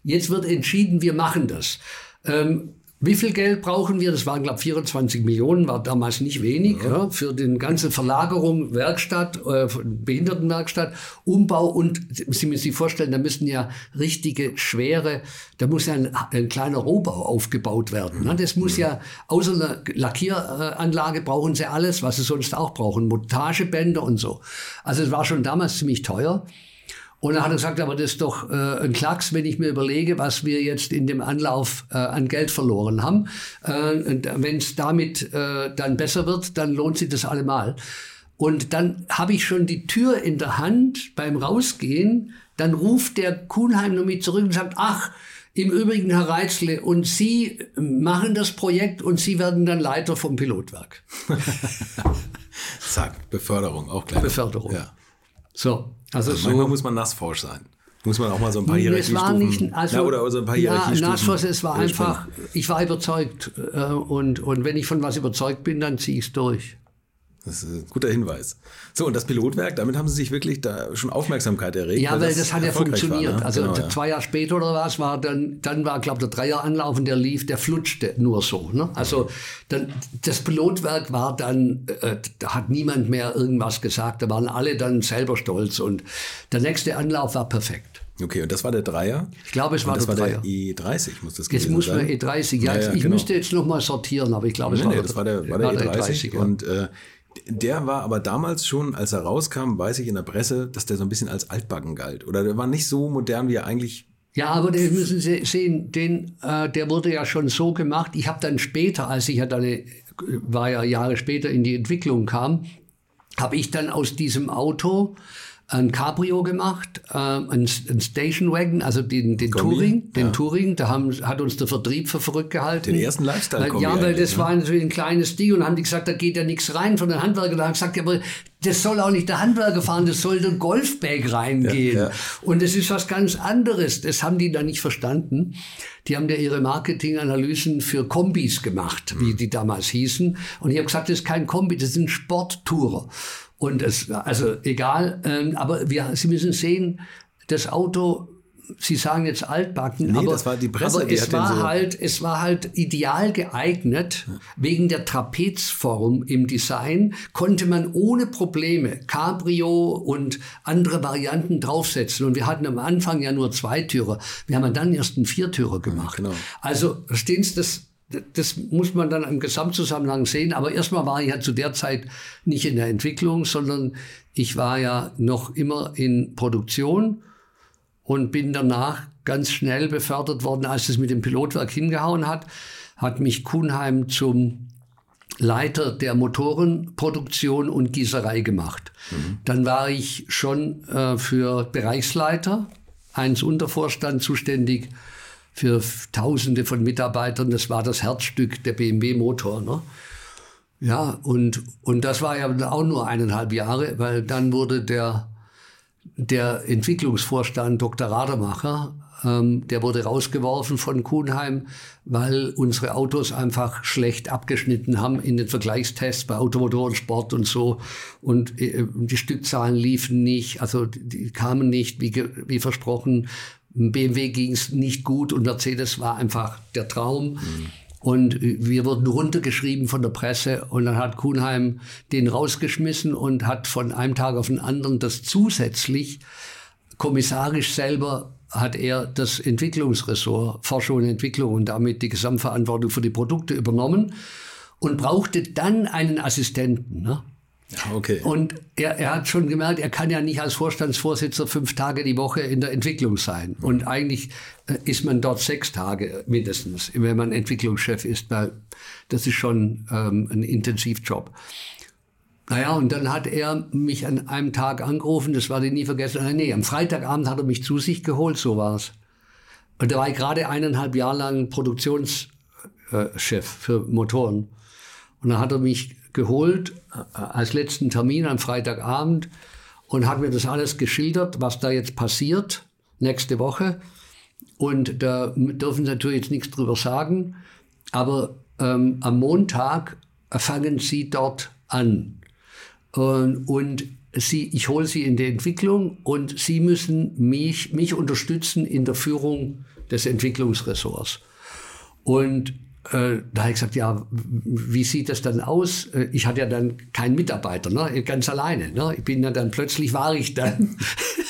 Jetzt wird entschieden, wir machen das. Ähm, wie viel Geld brauchen wir? Das waren, glaube ich, 24 Millionen, war damals nicht wenig, ja. Ja, für den ganze Verlagerung, Werkstatt, äh, Behindertenwerkstatt, Umbau und Sie müssen sich vorstellen, da müssen ja richtige, schwere, da muss ja ein, ein kleiner Rohbau aufgebaut werden. Ne? Das muss ja, außer einer Lackieranlage brauchen Sie alles, was Sie sonst auch brauchen, Montagebänder und so. Also es war schon damals ziemlich teuer. Und dann hat er gesagt, aber das ist doch äh, ein Klacks, wenn ich mir überlege, was wir jetzt in dem Anlauf äh, an Geld verloren haben. Äh, wenn es damit äh, dann besser wird, dann lohnt sich das allemal. Und dann habe ich schon die Tür in der Hand beim Rausgehen. Dann ruft der Kuhnheim noch mit zurück und sagt, ach, im Übrigen, Herr Reitzle, und Sie machen das Projekt und Sie werden dann Leiter vom Pilotwerk. [LAUGHS] [LAUGHS] Zack, Beförderung, auch gleich. Beförderung. Ja. So, also, also manchmal muss man nassforsch sein. Muss man auch mal so ein paar Hierarchiestufen... Nicht, also, ja, oder so ein paar Ja, nassforsch, es war einfach, ich war überzeugt. Äh, und, und wenn ich von was überzeugt bin, dann ziehe ich es durch. Das ist ein guter Hinweis. So, und das Pilotwerk, damit haben Sie sich wirklich da schon Aufmerksamkeit erregt. Ja, weil, weil das, das, hat ja funktioniert. War, ne? Also genau, zwei Jahre später oder was war dann, dann war, glaube ich, der Dreieranlauf und der lief, der flutschte nur so. Ne? Also dann, das Pilotwerk war dann, äh, da hat niemand mehr irgendwas gesagt, da waren alle dann selber stolz und der nächste Anlauf war perfekt. Okay, und das war der Dreier? Ich glaube, es war das der war der E30, muss das gewesen Jetzt muss man E30, ja, ja, ja ich genau. müsste jetzt noch mal sortieren, aber ich glaube, nee, es war, nee, das war der, war der, war der E30. E30 ja. Und äh, der war aber damals schon, als er rauskam, weiß ich in der Presse, dass der so ein bisschen als altbacken galt. Oder der war nicht so modern, wie er eigentlich ja, aber den müssen Sie sehen, den, äh, der wurde ja schon so gemacht. Ich habe dann später, als ich ja dann, äh, war ja Jahre später in die Entwicklung kam, habe ich dann aus diesem Auto ein Cabrio gemacht, äh, ein, ein Station Wagon, also den, den Touring, den ja. Touring, da haben, hat uns der Vertrieb für verrückt gehalten. Den ersten Lifestyle Ja, weil das ne? war natürlich ein kleines Ding und haben die gesagt, da geht ja nichts rein von den Handwerkern. Da haben gesagt, ja, aber das soll auch nicht der Handwerker fahren, das soll der Golfbag reingehen. Ja, ja. Und das ist was ganz anderes. Das haben die da nicht verstanden. Die haben ja ihre Marketinganalysen für Kombis gemacht, wie mhm. die damals hießen. Und ich habe gesagt, das ist kein Kombi, das ist ein Sporttourer. Und es, also egal, ähm, aber wir, Sie müssen sehen, das Auto Sie sagen jetzt altbacken, Nee, aber, das war die Presse, aber die es war so- halt, es war halt ideal geeignet. Wegen der Trapezform im Design konnte man ohne Probleme Cabrio und andere Varianten draufsetzen. Und wir hatten am Anfang ja nur Zweitürer. Wir haben dann erst einen Viertürer gemacht. genau. Also, verstehen Sie, das, das muss man dann im Gesamtzusammenhang sehen. Aber erstmal war ich ja zu der Zeit nicht in der Entwicklung, sondern ich war ja noch immer in Produktion und bin danach ganz schnell befördert worden, als es mit dem Pilotwerk hingehauen hat, hat mich Kuhnheim zum Leiter der Motorenproduktion und Gießerei gemacht. Dann war ich schon äh, für Bereichsleiter, eins Untervorstand zuständig für Tausende von Mitarbeitern. Das war das Herzstück der BMW Motor. Ne? Ja, und, und das war ja auch nur eineinhalb Jahre, weil dann wurde der, der Entwicklungsvorstand Dr. Rademacher, ähm, der wurde rausgeworfen von Kuhnheim, weil unsere Autos einfach schlecht abgeschnitten haben in den Vergleichstests bei Automotorensport und so. Und äh, die Stückzahlen liefen nicht, also die, kamen nicht wie, wie versprochen. BMW ging es nicht gut und Mercedes war einfach der Traum. Und wir wurden runtergeschrieben von der Presse und dann hat Kuhnheim den rausgeschmissen und hat von einem Tag auf den anderen das zusätzlich kommissarisch selber hat er das Entwicklungsressort, Forschung und Entwicklung und damit die Gesamtverantwortung für die Produkte übernommen und brauchte dann einen Assistenten. Ne? Okay. Und er, er hat schon gemerkt, er kann ja nicht als Vorstandsvorsitzender fünf Tage die Woche in der Entwicklung sein. Und eigentlich äh, ist man dort sechs Tage mindestens, wenn man Entwicklungschef ist, weil das ist schon ähm, ein Intensivjob. Naja, und dann hat er mich an einem Tag angerufen, das werde ich nie vergessen. Nee, am Freitagabend hat er mich zu sich geholt, so war's. Und da war ich gerade eineinhalb Jahre lang Produktionschef für Motoren. Und dann hat er mich geholt äh, als letzten Termin am Freitagabend und hat mir das alles geschildert, was da jetzt passiert nächste Woche. Und da dürfen Sie natürlich jetzt nichts drüber sagen, aber ähm, am Montag fangen Sie dort an. Und, und Sie, ich hole Sie in die Entwicklung und Sie müssen mich, mich unterstützen in der Führung des Entwicklungsressorts. Und äh, da habe ich gesagt, ja, wie sieht das dann aus? Äh, Ich hatte ja dann keinen Mitarbeiter, ne? ganz alleine. Ne? Ich bin ja dann plötzlich war ich dann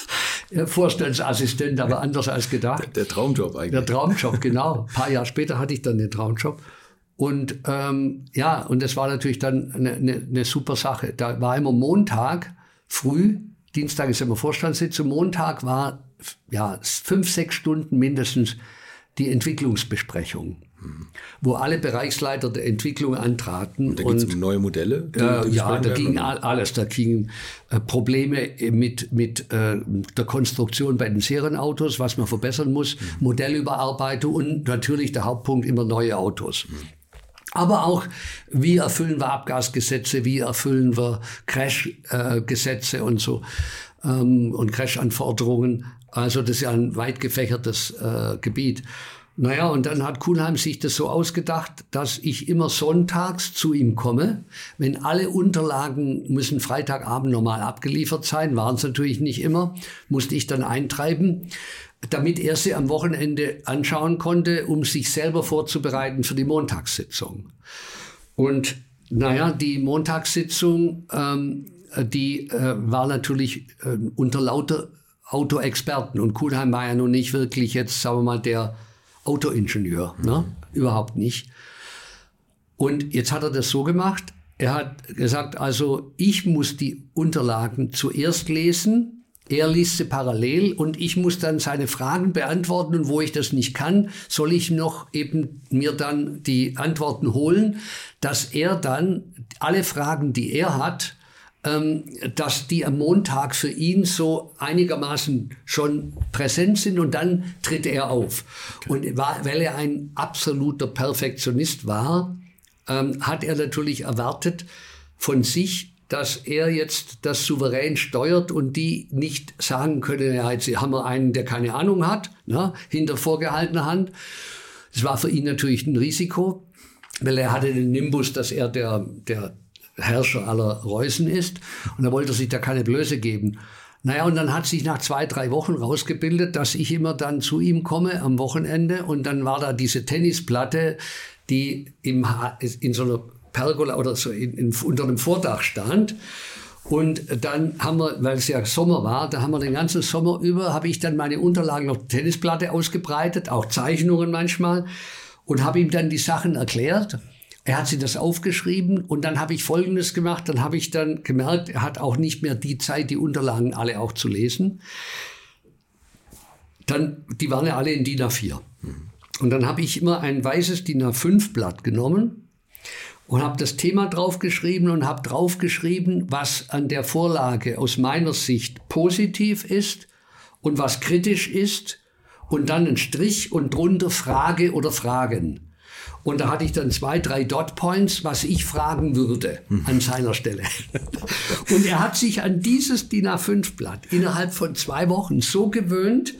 [LAUGHS] Vorstandsassistent, aber anders als gedacht. Der Traumjob eigentlich. Der Traumjob, genau. Ein paar Jahre später hatte ich dann den Traumjob. Und ähm, ja, und das war natürlich dann eine, eine, eine super Sache. Da war immer Montag früh, Dienstag ist immer Vorstandssitzung, Montag war ja fünf, sechs Stunden mindestens die Entwicklungsbesprechung, wo alle Bereichsleiter der Entwicklung antraten. Da geht es um neue Modelle. Äh, ja, da ging all- alles. Da gingen äh, Probleme mit, mit äh, der Konstruktion bei den Serienautos, was man verbessern muss, Mhm. Modellüberarbeitung und natürlich der Hauptpunkt immer neue Autos. Aber auch, wie erfüllen wir Abgasgesetze, wie erfüllen wir Crash-Gesetze und so ähm, und Crash-Anforderungen. Also das ist ja ein weit gefächertes äh, Gebiet. Naja, und dann hat Kuhnheim sich das so ausgedacht, dass ich immer sonntags zu ihm komme. Wenn alle Unterlagen müssen Freitagabend normal abgeliefert sein, waren es natürlich nicht immer, musste ich dann eintreiben damit er sie am Wochenende anschauen konnte, um sich selber vorzubereiten für die Montagssitzung. Und naja, die Montagssitzung, ähm, die äh, war natürlich äh, unter lauter Autoexperten. Und Kuhnheim war ja nun nicht wirklich jetzt, sagen wir mal, der Autoingenieur. Ne? Überhaupt nicht. Und jetzt hat er das so gemacht. Er hat gesagt, also ich muss die Unterlagen zuerst lesen, er liest sie parallel und ich muss dann seine Fragen beantworten und wo ich das nicht kann, soll ich noch eben mir dann die Antworten holen, dass er dann alle Fragen, die er hat, dass die am Montag für ihn so einigermaßen schon präsent sind und dann tritt er auf. Und weil er ein absoluter Perfektionist war, ähm, hat er natürlich erwartet von sich, dass er jetzt das souverän steuert und die nicht sagen können, ja, jetzt haben wir einen, der keine Ahnung hat, ne, hinter vorgehaltener Hand. Das war für ihn natürlich ein Risiko, weil er hatte den Nimbus, dass er der, der Herrscher aller Reußen ist und er wollte sich da keine Blöße geben. Naja, und dann hat sich nach zwei, drei Wochen rausgebildet, dass ich immer dann zu ihm komme am Wochenende und dann war da diese Tennisplatte, die im, in so einer Pergola oder so in, in, unter einem Vordach stand. Und dann haben wir, weil es ja Sommer war, da haben wir den ganzen Sommer über, habe ich dann meine Unterlagen auf Tennisplatte ausgebreitet, auch Zeichnungen manchmal, und habe ihm dann die Sachen erklärt. Er hat sie das aufgeschrieben und dann habe ich Folgendes gemacht. Dann habe ich dann gemerkt, er hat auch nicht mehr die Zeit, die Unterlagen alle auch zu lesen. Dann, die waren ja alle in DIN A4. Und dann habe ich immer ein weißes DIN A5-Blatt genommen und habe das Thema draufgeschrieben und habe draufgeschrieben, was an der Vorlage aus meiner Sicht positiv ist und was kritisch ist und dann ein Strich und drunter Frage oder Fragen. Und da hatte ich dann zwei, drei Dot Points, was ich fragen würde an seiner Stelle. [LAUGHS] Und er hat sich an dieses DIN A5-Blatt innerhalb von zwei Wochen so gewöhnt,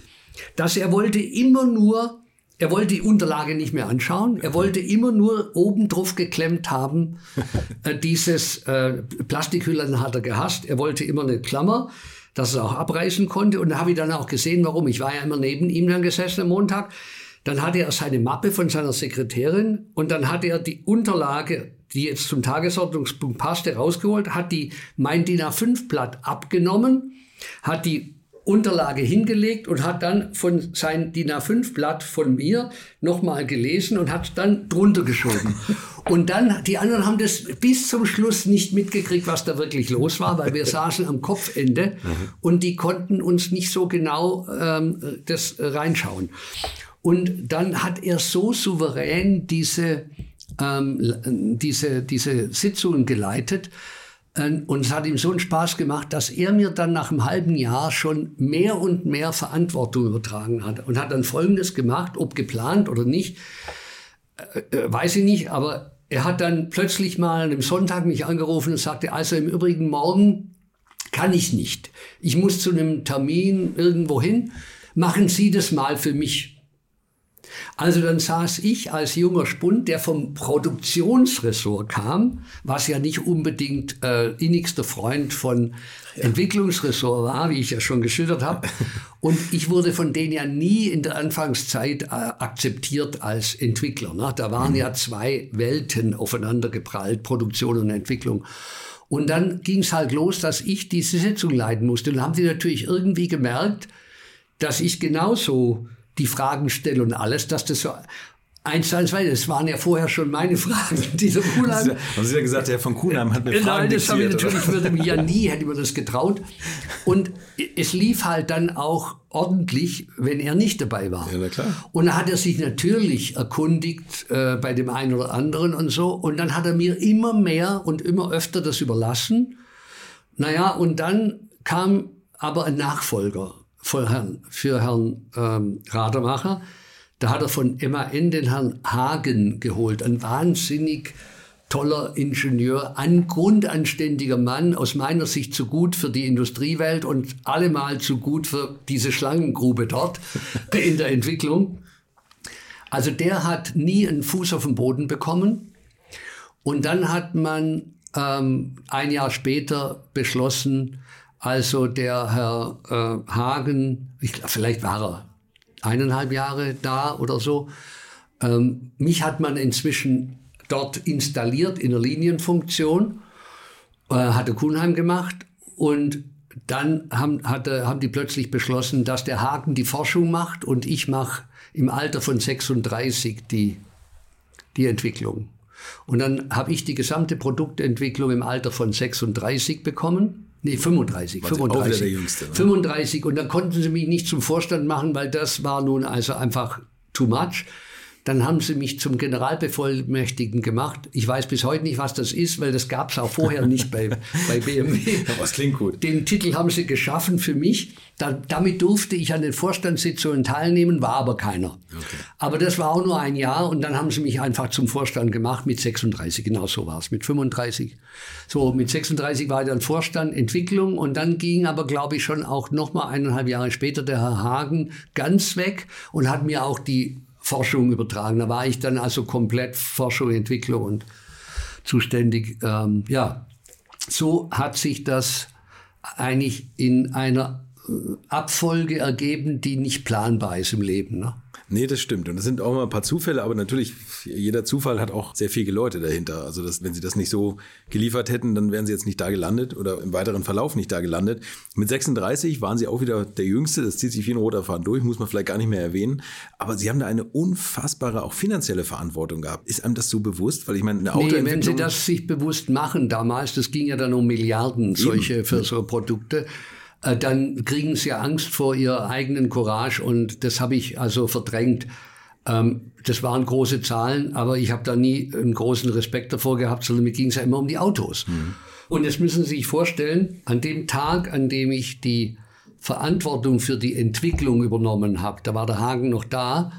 dass er wollte immer nur, er wollte die Unterlage nicht mehr anschauen, er wollte immer nur oben drauf geklemmt haben, [LAUGHS] äh, dieses äh, Plastikhüllen hat er gehasst, er wollte immer eine Klammer, dass er auch abreißen konnte. Und da habe ich dann auch gesehen, warum. Ich war ja immer neben ihm dann gesessen am Montag. Dann hatte er seine Mappe von seiner Sekretärin und dann hatte er die Unterlage, die jetzt zum Tagesordnungspunkt passte, rausgeholt, hat die mein DIN A5-Blatt abgenommen, hat die Unterlage hingelegt und hat dann von sein DIN A5-Blatt von mir nochmal gelesen und hat dann drunter geschoben. [LAUGHS] Und dann, die anderen haben das bis zum Schluss nicht mitgekriegt, was da wirklich los war, weil wir saßen am Kopfende und die konnten uns nicht so genau ähm, das reinschauen. Und dann hat er so souverän diese, ähm, diese, diese Sitzungen geleitet, ähm, und es hat ihm so einen Spaß gemacht, dass er mir dann nach einem halben Jahr schon mehr und mehr Verantwortung übertragen hat und hat dann Folgendes gemacht, ob geplant oder nicht, äh, äh, weiß ich nicht, aber er hat dann plötzlich mal am Sonntag mich angerufen und sagte, also im Übrigen morgen kann ich nicht. Ich muss zu einem Termin irgendwo hin. Machen Sie das mal für mich. Also dann saß ich als junger Spund, der vom Produktionsressort kam, was ja nicht unbedingt äh, innigster Freund von ja. Entwicklungsressort war, wie ich ja schon geschildert habe. [LAUGHS] Und ich wurde von denen ja nie in der Anfangszeit äh, akzeptiert als Entwickler. Ne? Da waren mhm. ja zwei Welten aufeinander geprallt, Produktion und Entwicklung. Und dann ging es halt los, dass ich diese Sitzung leiten musste. Und haben sie natürlich irgendwie gemerkt, dass ich genauso die Fragen stelle und alles, dass das so eins zu eins weiter. Das waren ja vorher schon meine Fragen. [LAUGHS] Dieser Kuhnheim. Haben Sie ja gesagt, der von Kuhnheim hat mir Fragen Nein, das habe ich natürlich, würde mich ja nie, hätte mir das getraut. Und es lief halt dann auch ordentlich, wenn er nicht dabei war. Ja, na klar. Und da hat er sich natürlich erkundigt äh, bei dem einen oder anderen und so. Und dann hat er mir immer mehr und immer öfter das überlassen. Naja, und dann kam aber ein Nachfolger für Herrn, für Herrn ähm, Rademacher. Da hat er von MAN den Herrn Hagen geholt, ein wahnsinnig toller Ingenieur, ein grundanständiger Mann, aus meiner Sicht zu gut für die Industriewelt und allemal zu gut für diese Schlangengrube dort [LAUGHS] in der Entwicklung. Also der hat nie einen Fuß auf den Boden bekommen. Und dann hat man ähm, ein Jahr später beschlossen, also der Herr äh, Hagen, ich, vielleicht war er eineinhalb Jahre da oder so. Ähm, mich hat man inzwischen dort installiert in der Linienfunktion, äh, hatte Kuhnheim gemacht und dann haben, hatte, haben die plötzlich beschlossen, dass der Hagen die Forschung macht und ich mache im Alter von 36 die, die Entwicklung. Und dann habe ich die gesamte Produktentwicklung im Alter von 36 bekommen Nee, 35. 35. Der Jüngste, ne? 35. Und dann konnten sie mich nicht zum Vorstand machen, weil das war nun also einfach too much. Dann haben sie mich zum Generalbevollmächtigen gemacht. Ich weiß bis heute nicht, was das ist, weil das gab es auch vorher nicht bei, [LAUGHS] bei BMW. Was klingt gut. Den Titel haben sie geschaffen für mich. Da, damit durfte ich an den Vorstandssitzungen teilnehmen, war aber keiner. Okay. Aber das war auch nur ein Jahr und dann haben sie mich einfach zum Vorstand gemacht mit 36. Genau so war es. Mit 35. So, mit 36 war ich dann Vorstand Entwicklung und dann ging aber, glaube ich, schon auch noch mal eineinhalb Jahre später der Herr Hagen ganz weg und hat mir auch die Forschung übertragen. Da war ich dann also komplett Forschung, Entwicklung und zuständig. Ähm, ja, so hat sich das eigentlich in einer äh, Abfolge ergeben, die nicht planbar ist im Leben. Ne? Nee, das stimmt. Und das sind auch mal ein paar Zufälle, aber natürlich, jeder Zufall hat auch sehr viele Leute dahinter. Also, das, wenn sie das nicht so geliefert hätten, dann wären sie jetzt nicht da gelandet oder im weiteren Verlauf nicht da gelandet. Mit 36 waren sie auch wieder der Jüngste. Das zieht sich wie ein roter Faden durch, muss man vielleicht gar nicht mehr erwähnen. Aber sie haben da eine unfassbare, auch finanzielle Verantwortung gehabt. Ist einem das so bewusst? Weil ich meine, eine Autoentwicklung... Nee, wenn sie das sich bewusst machen damals, das ging ja dann um Milliarden, solche für so Produkte dann kriegen sie Angst vor ihrer eigenen Courage und das habe ich also verdrängt. Ähm, das waren große Zahlen, aber ich habe da nie einen großen Respekt davor gehabt, sondern mir ging es ja immer um die Autos. Mhm. Und jetzt müssen Sie sich vorstellen, an dem Tag, an dem ich die Verantwortung für die Entwicklung übernommen habe, da war der Hagen noch da,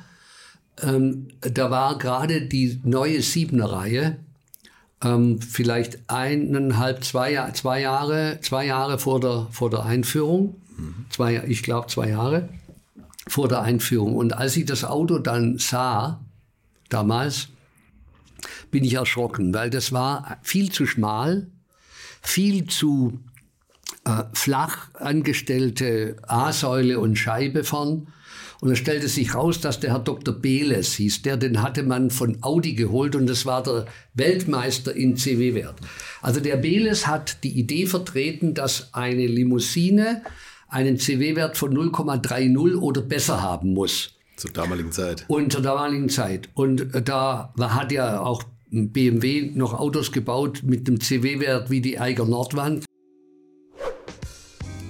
ähm, da war gerade die neue Siebener Reihe ähm, vielleicht eineinhalb, zwei, zwei Jahre, zwei Jahre vor der, vor der Einführung. Mhm. Zwei, ich glaube zwei Jahre vor der Einführung. Und als ich das Auto dann sah, damals, bin ich erschrocken, weil das war viel zu schmal, viel zu äh, flach angestellte A-Säule und Scheibe vorn und es stellte sich raus, dass der Herr Dr. Beles hieß. Der, den hatte man von Audi geholt und das war der Weltmeister in CW-Wert. Also der Beles hat die Idee vertreten, dass eine Limousine einen CW-Wert von 0,30 oder besser haben muss. Zur damaligen Zeit. Und zur damaligen Zeit. Und da hat ja auch BMW noch Autos gebaut mit einem CW-Wert wie die Eiger Nordwand.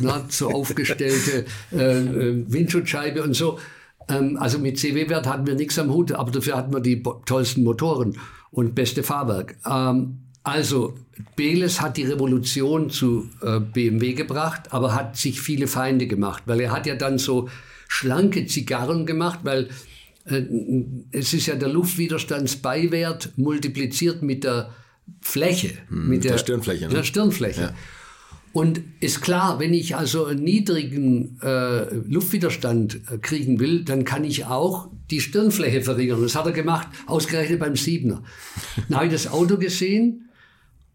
na, so aufgestellte äh, äh, Windschutzscheibe und so. Ähm, also mit CW-Wert hatten wir nichts am Hut, aber dafür hatten wir die tollsten Motoren und beste Fahrwerk. Ähm, also Beles hat die Revolution zu äh, BMW gebracht, aber hat sich viele Feinde gemacht, weil er hat ja dann so schlanke Zigarren gemacht, weil äh, es ist ja der Luftwiderstandsbeiwert multipliziert mit der Fläche, hm, mit der, der Stirnfläche. Ne? Der Stirnfläche. Ja. Und ist klar, wenn ich also einen niedrigen äh, Luftwiderstand äh, kriegen will, dann kann ich auch die Stirnfläche verringern. Das hat er gemacht, ausgerechnet beim Siebener. Dann habe ich das Auto gesehen,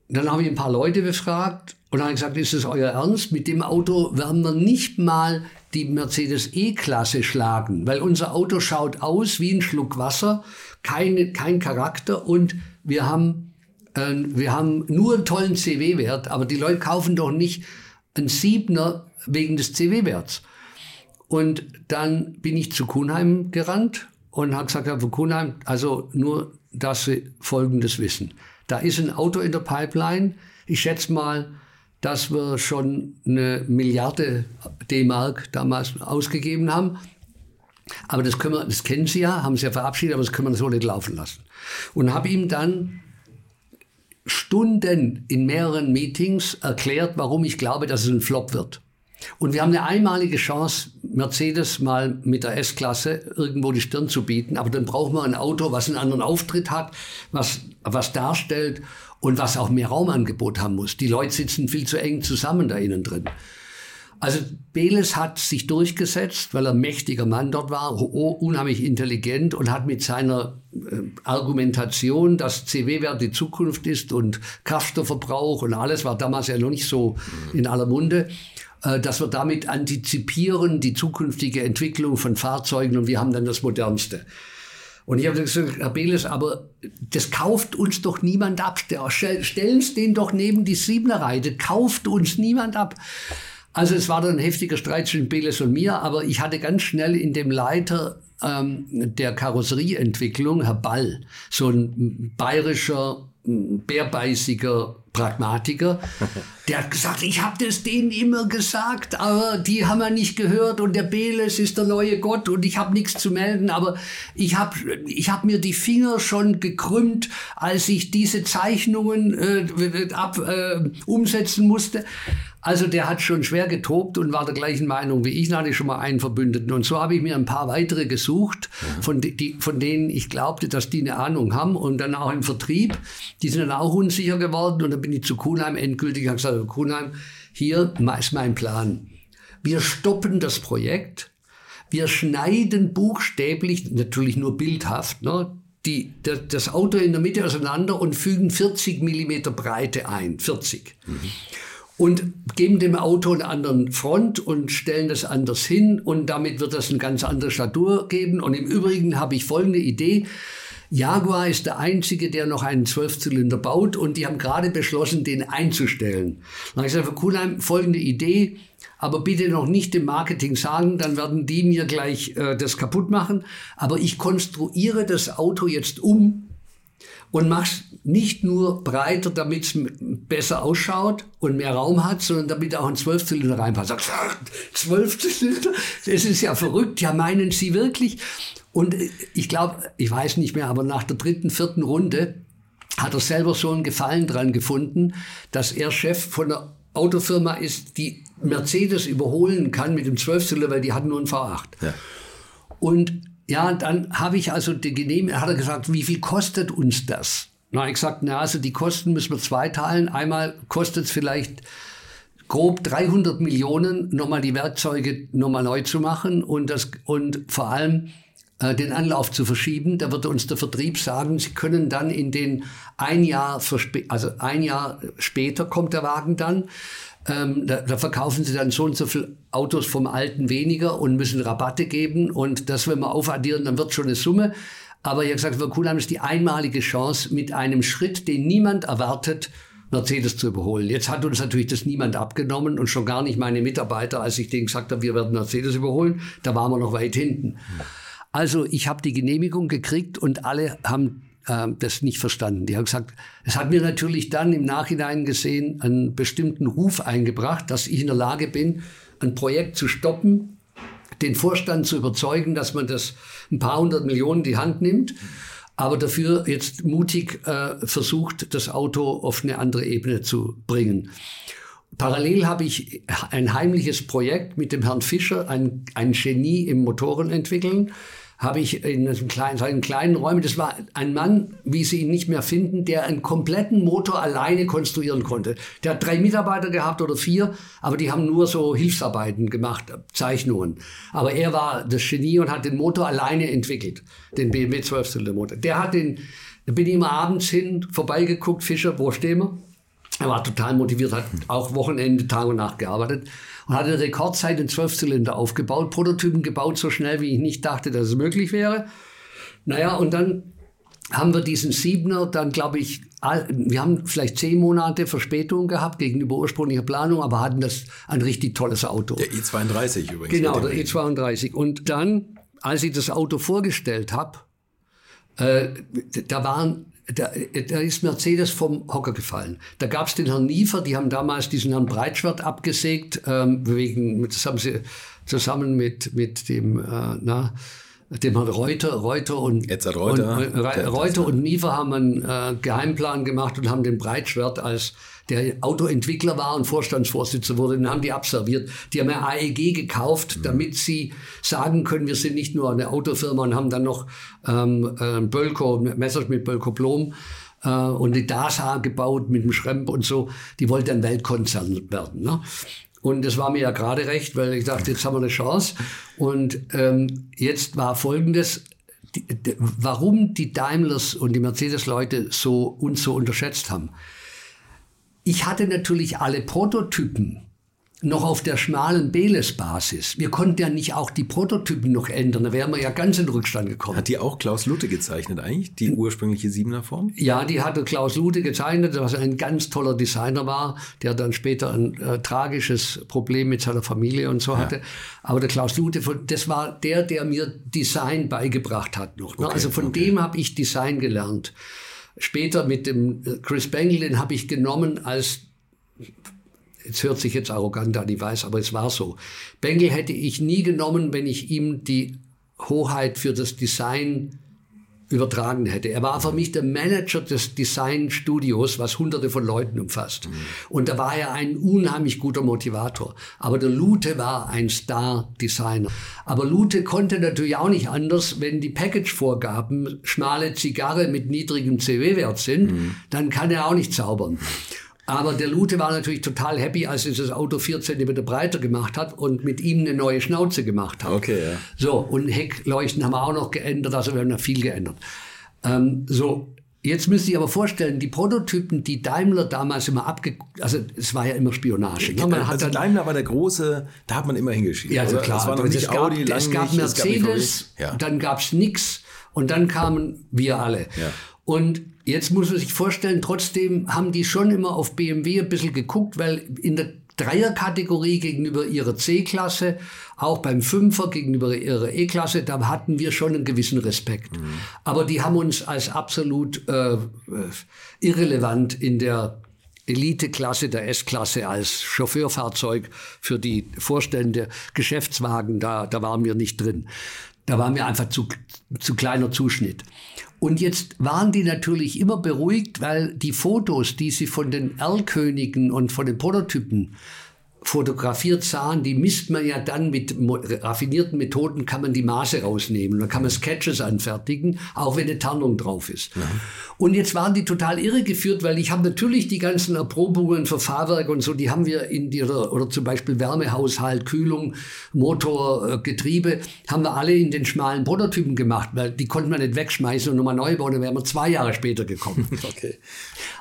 dann habe ich ein paar Leute befragt und habe gesagt, ist das euer Ernst? Mit dem Auto werden wir nicht mal die Mercedes E-Klasse schlagen, weil unser Auto schaut aus wie ein Schluck Wasser, keine, kein Charakter und wir haben wir haben nur einen tollen CW-Wert, aber die Leute kaufen doch nicht einen Siebner wegen des CW-Werts. Und dann bin ich zu Kuhnheim gerannt und hat gesagt, Herr von Kuhnheim, also nur, dass Sie Folgendes wissen. Da ist ein Auto in der Pipeline. Ich schätze mal, dass wir schon eine Milliarde D-Mark damals ausgegeben haben. Aber das, können wir, das kennen Sie ja, haben Sie ja verabschiedet, aber das können wir so nicht laufen lassen. Und habe ihm dann Stunden in mehreren Meetings erklärt, warum ich glaube, dass es ein Flop wird. Und wir haben eine einmalige Chance, Mercedes mal mit der S-Klasse irgendwo die Stirn zu bieten. Aber dann brauchen wir ein Auto, was einen anderen Auftritt hat, was, was darstellt und was auch mehr Raumangebot haben muss. Die Leute sitzen viel zu eng zusammen da innen drin. Also Beles hat sich durchgesetzt, weil er mächtiger Mann dort war, unheimlich intelligent und hat mit seiner äh, Argumentation, dass CW-Wert die Zukunft ist und Kraftstoffverbrauch und alles war damals ja noch nicht so in aller Munde, äh, dass wir damit antizipieren die zukünftige Entwicklung von Fahrzeugen und wir haben dann das Modernste. Und ich habe gesagt, Herr Beles, aber das kauft uns doch niemand ab. Stellen Sie den doch neben die Siebener Reihe. Kauft uns niemand ab. Also es war dann ein heftiger Streit zwischen Beles und mir, aber ich hatte ganz schnell in dem Leiter ähm, der Karosserieentwicklung, Herr Ball, so ein bayerischer, bärbeißiger Pragmatiker, der hat gesagt, ich habe das denen immer gesagt, aber die haben ja nicht gehört und der Beles ist der neue Gott und ich habe nichts zu melden, aber ich habe ich hab mir die Finger schon gekrümmt, als ich diese Zeichnungen äh, ab, äh, umsetzen musste. Also der hat schon schwer getobt und war der gleichen Meinung wie ich. Da hatte ich schon mal einen Verbündeten. Und so habe ich mir ein paar weitere gesucht, von, die, von denen ich glaubte, dass die eine Ahnung haben. Und dann auch im Vertrieb. Die sind dann auch unsicher geworden. Und dann bin ich zu Kuhnheim endgültig habe gesagt, Kuhnheim, hier ist mein Plan. Wir stoppen das Projekt. Wir schneiden buchstäblich, natürlich nur bildhaft, ne, die, das Auto in der Mitte auseinander und fügen 40 Millimeter Breite ein. 40. Mhm und geben dem Auto einen anderen Front und stellen das anders hin und damit wird das eine ganz andere Statur geben. Und im Übrigen habe ich folgende Idee. Jaguar ist der einzige, der noch einen Zwölfzylinder baut und die haben gerade beschlossen, den einzustellen. Dann habe ich gesagt, Kuhlheim, folgende Idee, aber bitte noch nicht dem Marketing sagen, dann werden die mir gleich äh, das kaputt machen. Aber ich konstruiere das Auto jetzt um und mach's nicht nur breiter, damit es besser ausschaut und mehr Raum hat, sondern damit auch ein Zwölfzylinder reinpasst. [LAUGHS] Zwölfzylinder, das ist ja verrückt. Ja, meinen Sie wirklich? Und ich glaube, ich weiß nicht mehr, aber nach der dritten, vierten Runde hat er selber so einen Gefallen dran gefunden, dass er Chef von einer Autofirma ist, die Mercedes überholen kann mit dem Zwölfzylinder, weil die hatten nur einen V8. Ja. Und ja, dann habe ich also die Genehmigung, hat er gesagt, wie viel kostet uns das? Na, ich gesagt, na, also die Kosten müssen wir zweiteilen. Einmal kostet es vielleicht grob 300 Millionen, nochmal die Werkzeuge nochmal neu zu machen und das, und vor allem äh, den Anlauf zu verschieben. Da wird uns der Vertrieb sagen, Sie können dann in den ein Jahr, also ein Jahr später kommt der Wagen dann. Ähm, da, da, verkaufen sie dann so und so viele Autos vom Alten weniger und müssen Rabatte geben. Und das, wenn wir aufaddieren, dann wird schon eine Summe. Aber ich habe gesagt, für Kuhlheim ist die einmalige Chance, mit einem Schritt, den niemand erwartet, Mercedes zu überholen. Jetzt hat uns natürlich das niemand abgenommen und schon gar nicht meine Mitarbeiter, als ich denen gesagt habe, wir werden Mercedes überholen. Da waren wir noch weit hinten. Also ich habe die Genehmigung gekriegt und alle haben äh, das nicht verstanden. Die haben gesagt, es hat mir natürlich dann im Nachhinein gesehen einen bestimmten Ruf eingebracht, dass ich in der Lage bin, ein Projekt zu stoppen, den Vorstand zu überzeugen, dass man das ein paar hundert Millionen in die Hand nimmt, aber dafür jetzt mutig äh, versucht, das Auto auf eine andere Ebene zu bringen. Parallel habe ich ein heimliches Projekt mit dem Herrn Fischer, ein, ein Genie im Motoren entwickeln habe ich in einem kleinen, seinen kleinen Räumen, das war ein Mann, wie Sie ihn nicht mehr finden, der einen kompletten Motor alleine konstruieren konnte. Der hat drei Mitarbeiter gehabt oder vier, aber die haben nur so Hilfsarbeiten gemacht, Zeichnungen. Aber er war das Genie und hat den Motor alleine entwickelt, den BMW 12-Zylinder Motor. Der hat den, da bin ich immer abends hin, vorbeigeguckt, Fischer, wo stehen wir? Er war total motiviert, hat auch Wochenende, Tag und Nacht gearbeitet und hat in Rekordzeit den Zwölfzylinder aufgebaut, Prototypen gebaut, so schnell, wie ich nicht dachte, dass es möglich wäre. Naja, und dann haben wir diesen Siebener dann, glaube ich, wir haben vielleicht zehn Monate Verspätung gehabt gegenüber ursprünglicher Planung, aber hatten das ein richtig tolles Auto. Der E32 übrigens. Genau, der E32. Und dann als ich das Auto vorgestellt habe, äh, da waren da, da ist Mercedes vom Hocker gefallen. Da gab es den Herrn Niefer, die haben damals diesen Herrn Breitschwert abgesägt, ähm, wegen, das haben sie zusammen mit, mit dem, äh, na, dem Herrn Reuter, Reuter und, Reuter, und, äh, Reuter und Niefer haben einen äh, Geheimplan gemacht und haben den Breitschwert als der Autoentwickler war und Vorstandsvorsitzender wurde, den haben die abserviert. Die haben ja AEG gekauft, mhm. damit sie sagen können, wir sind nicht nur eine Autofirma und haben dann noch ähm, äh, Bölko, Messerschmitt Bölko Blom äh, und die DASA gebaut mit dem Schremp und so. Die wollten ein Weltkonzern werden. Ne? Und das war mir ja gerade recht, weil ich dachte, jetzt haben wir eine Chance. Und ähm, jetzt war Folgendes, die, die, warum die Daimlers und die Mercedes-Leute so, uns so unterschätzt haben. Ich hatte natürlich alle Prototypen noch auf der schmalen Beles-Basis. Wir konnten ja nicht auch die Prototypen noch ändern, da wären wir ja ganz in Rückstand gekommen. Hat die auch Klaus Lute gezeichnet eigentlich, die ursprüngliche Siebener Form? Ja, die hatte Klaus Lute gezeichnet, was ein ganz toller Designer war, der dann später ein äh, tragisches Problem mit seiner Familie und so ja. hatte. Aber der Klaus Lute, das war der, der mir Design beigebracht hat noch. Ne? Okay, also von okay. dem habe ich Design gelernt. Später mit dem äh, Chris Bengal, den habe ich genommen als, jetzt hört sich jetzt arrogant an, ich weiß, aber es war so. Bengal hätte ich nie genommen, wenn ich ihm die Hoheit für das Design übertragen hätte. Er war für mich der Manager des Designstudios, was hunderte von Leuten umfasst. Mhm. Und da war er ein unheimlich guter Motivator. Aber der Lute war ein Star-Designer. Aber Lute konnte natürlich auch nicht anders, wenn die Package-Vorgaben schmale Zigarre mit niedrigem CW-Wert sind, mhm. dann kann er auch nicht zaubern. Aber der Lute war natürlich total happy, als er das Auto vier Zentimeter breiter gemacht hat und mit ihm eine neue Schnauze gemacht hat. Okay, ja. So, und Heckleuchten haben wir auch noch geändert, also wir haben da viel geändert. Ähm, so, Jetzt müsst ihr aber vorstellen, die Prototypen, die Daimler damals immer abge... Also es war ja immer Spionage. Ne? Man also Daimler war der große, da hat man immer hingeschrieben. Ja, also klar. Es war noch nicht es gab, Audi, es gab nicht, Mercedes, es gab ja. dann gab es nix und dann kamen wir alle. Ja. Und jetzt muss man sich vorstellen, trotzdem haben die schon immer auf BMW ein bisschen geguckt, weil in der Dreierkategorie gegenüber ihrer C-Klasse, auch beim Fünfer gegenüber ihrer E-Klasse, da hatten wir schon einen gewissen Respekt. Mhm. Aber die haben uns als absolut äh, irrelevant in der Eliteklasse der S-Klasse als Chauffeurfahrzeug für die Vorstände, Geschäftswagen, da, da waren wir nicht drin. Da waren wir einfach zu, zu kleiner Zuschnitt. Und jetzt waren die natürlich immer beruhigt, weil die Fotos, die sie von den Erlkönigen und von den Prototypen fotografiert sahen, die misst man ja dann mit raffinierten Methoden, kann man die Maße rausnehmen. Dann kann man Sketches anfertigen, auch wenn eine Tarnung drauf ist. Ja. Und jetzt waren die total irregeführt, weil ich habe natürlich die ganzen Erprobungen für Fahrwerk und so, die haben wir in die, oder, oder zum Beispiel Wärmehaushalt, Kühlung, Motor, äh, Getriebe, haben wir alle in den schmalen Prototypen gemacht, weil die konnten wir nicht wegschmeißen und nochmal neu bauen, dann wären wir zwei Jahre später gekommen. [LAUGHS] okay.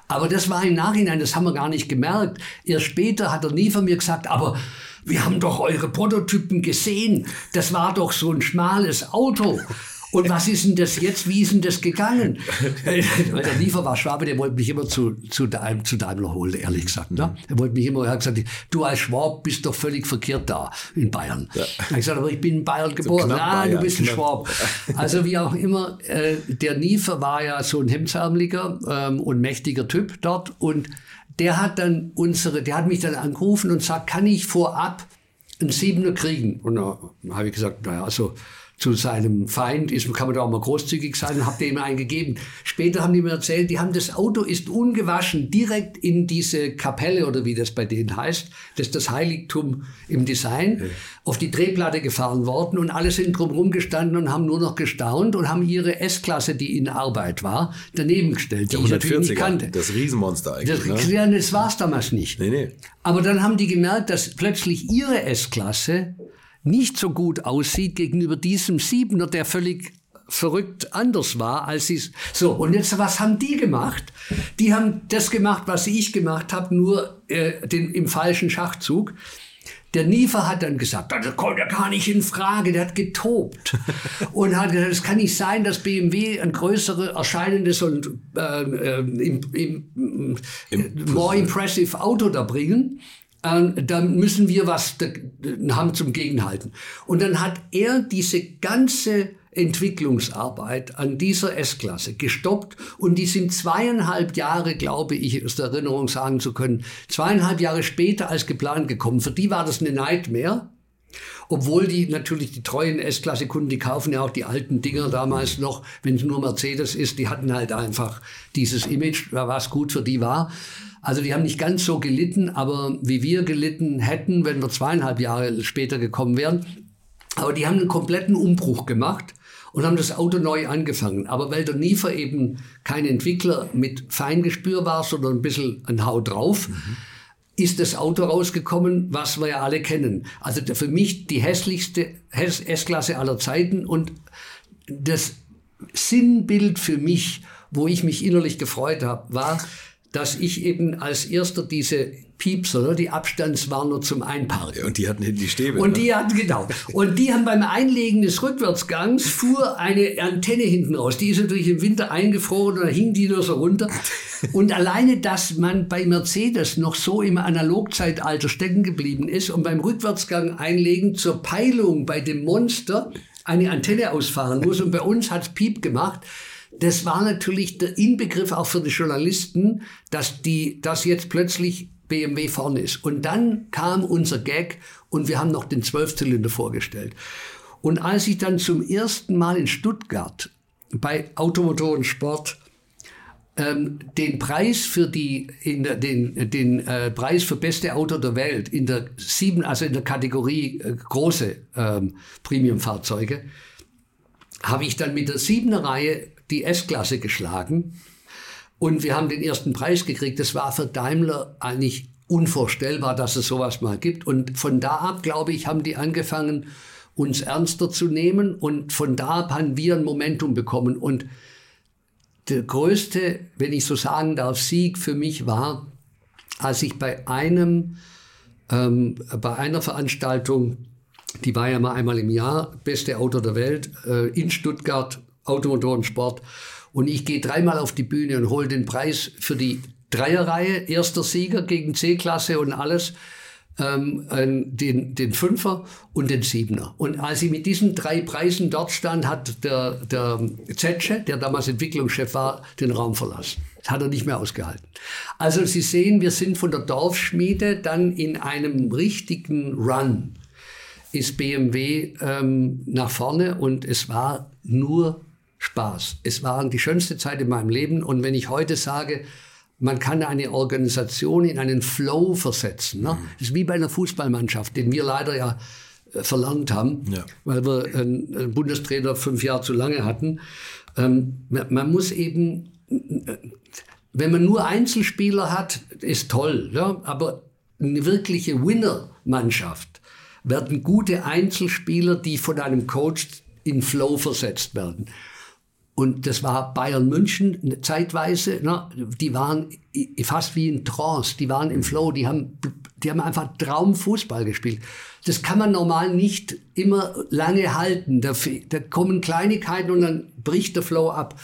Aber das war im Nachhinein, das haben wir gar nicht gemerkt. Erst später hat er nie von mir gesagt, aber wir haben doch eure Prototypen gesehen. Das war doch so ein schmales Auto. Und was ist denn das jetzt? Wie ist denn das gegangen? [LAUGHS] Der Liefer war Schwabe, der wollte mich immer zu, zu, Daim, zu Daimler holen, ehrlich gesagt. Ne? Er wollte mich immer, er hat gesagt, du als Schwab bist doch völlig verkehrt da in Bayern. Ja. Er hat gesagt, aber ich bin in Bayern geboren. So ah, du bist ein Schwab. Also wie auch immer, äh, der Niefer war ja so ein hemdsärmeliger ähm, und mächtiger Typ dort und der hat dann unsere, der hat mich dann angerufen und sagt, kann ich vorab einen Siebener kriegen? Und da habe ich gesagt, naja, also zu seinem Feind ist, kann man da auch mal großzügig sein und habt ihr ihm einen gegeben. Später haben die mir erzählt, die haben das Auto ist ungewaschen direkt in diese Kapelle oder wie das bei denen heißt, das ist das Heiligtum im Design, ja. auf die Drehplatte gefahren worden und alle sind drumherum gestanden und haben nur noch gestaunt und haben ihre S-Klasse, die in Arbeit war, daneben gestellt, die ich natürlich nicht kannte. Das Riesenmonster eigentlich. Das, ne? das war es damals nicht. Nee, nee. Aber dann haben die gemerkt, dass plötzlich ihre S-Klasse nicht so gut aussieht gegenüber diesem Siebener, der völlig verrückt anders war, als sie so. Und jetzt, was haben die gemacht? Die haben das gemacht, was ich gemacht habe, nur äh, den, im falschen Schachzug. Der Niefer hat dann gesagt, das kommt ja gar nicht in Frage, der hat getobt [LAUGHS] und hat gesagt, es kann nicht sein, dass BMW ein größeres, erscheinendes und äh, äh, im, im, im, more impressive Auto da bringen äh, da müssen wir was haben zum Gegenhalten. Und dann hat er diese ganze Entwicklungsarbeit an dieser S-Klasse gestoppt und die sind zweieinhalb Jahre, glaube ich, aus der Erinnerung sagen zu können, zweieinhalb Jahre später als geplant gekommen. Für die war das eine Nightmare. Obwohl die natürlich die treuen S-Klasse-Kunden, die kaufen ja auch die alten Dinger damals noch, wenn es nur Mercedes ist, die hatten halt einfach dieses Image, was gut für die war. Also die haben nicht ganz so gelitten, aber wie wir gelitten hätten, wenn wir zweieinhalb Jahre später gekommen wären. Aber die haben einen kompletten Umbruch gemacht und haben das Auto neu angefangen. Aber weil der Niefer eben kein Entwickler mit Feingespür war, sondern ein bisschen ein Hau drauf, mhm. Ist das Auto rausgekommen, was wir ja alle kennen. Also für mich die hässlichste S-Klasse aller Zeiten und das Sinnbild für mich, wo ich mich innerlich gefreut habe, war, dass ich eben als erster diese Piepser, ne, die Abstandswarner zum Einparken. Ja, und die hatten hinten die Stäbe. Und ne? die hatten, genau. Und die haben beim Einlegen des Rückwärtsgangs fuhr eine Antenne hinten raus. Die ist natürlich im Winter eingefroren und da hing die nur so runter. Und alleine, dass man bei Mercedes noch so im Analogzeitalter stecken geblieben ist und beim Rückwärtsgang einlegen zur Peilung bei dem Monster eine Antenne ausfahren muss und bei uns hat es Piep gemacht das war natürlich der Inbegriff auch für die Journalisten, dass die, dass jetzt plötzlich BMW vorne ist. Und dann kam unser Gag und wir haben noch den Zwölfzylinder vorgestellt. Und als ich dann zum ersten Mal in Stuttgart bei Automotor und Sport ähm, den Preis für die in der, den den äh, Preis für beste Auto der Welt in der sieben also in der Kategorie äh, große ähm, Premium-Fahrzeuge habe ich dann mit der siebener Reihe die S-Klasse geschlagen und wir haben den ersten Preis gekriegt. Das war für Daimler eigentlich unvorstellbar, dass es sowas mal gibt. Und von da ab, glaube ich, haben die angefangen, uns ernster zu nehmen. Und von da ab haben wir ein Momentum bekommen. Und der größte, wenn ich so sagen darf, Sieg für mich war, als ich bei einem, ähm, bei einer Veranstaltung, die war ja mal einmal im Jahr, beste Auto der Welt, äh, in Stuttgart, Automotorensport, und ich gehe dreimal auf die Bühne und hole den Preis für die Dreierreihe, erster Sieger gegen C-Klasse und alles, ähm, den, den Fünfer und den Siebener. Und als ich mit diesen drei Preisen dort stand, hat der, der Zetsche, der damals Entwicklungschef war, den Raum verlassen. Das hat er nicht mehr ausgehalten. Also Sie sehen, wir sind von der Dorfschmiede dann in einem richtigen Run ist BMW ähm, nach vorne und es war nur Spaß. Es war die schönste Zeit in meinem Leben. Und wenn ich heute sage, man kann eine Organisation in einen Flow versetzen. Ne? Das ist wie bei einer Fußballmannschaft, den wir leider ja äh, verlernt haben, ja. weil wir einen, Bundestrainer fünf Jahre zu lange hatten. Ähm, man, muss eben, wenn man nur Einzelspieler hat, ist toll, ja? aber eine wirkliche Winner-Mannschaft werden gute Einzelspieler, die von einem Coach in Flow versetzt werden. Und das war Bayern München zeitweise. Ne? Die waren fast wie in Trance. Die waren im Flow. Die haben, die haben einfach Traumfußball gespielt. Das kann man normal nicht immer lange halten. Da, da kommen Kleinigkeiten und dann bricht der Flow ab.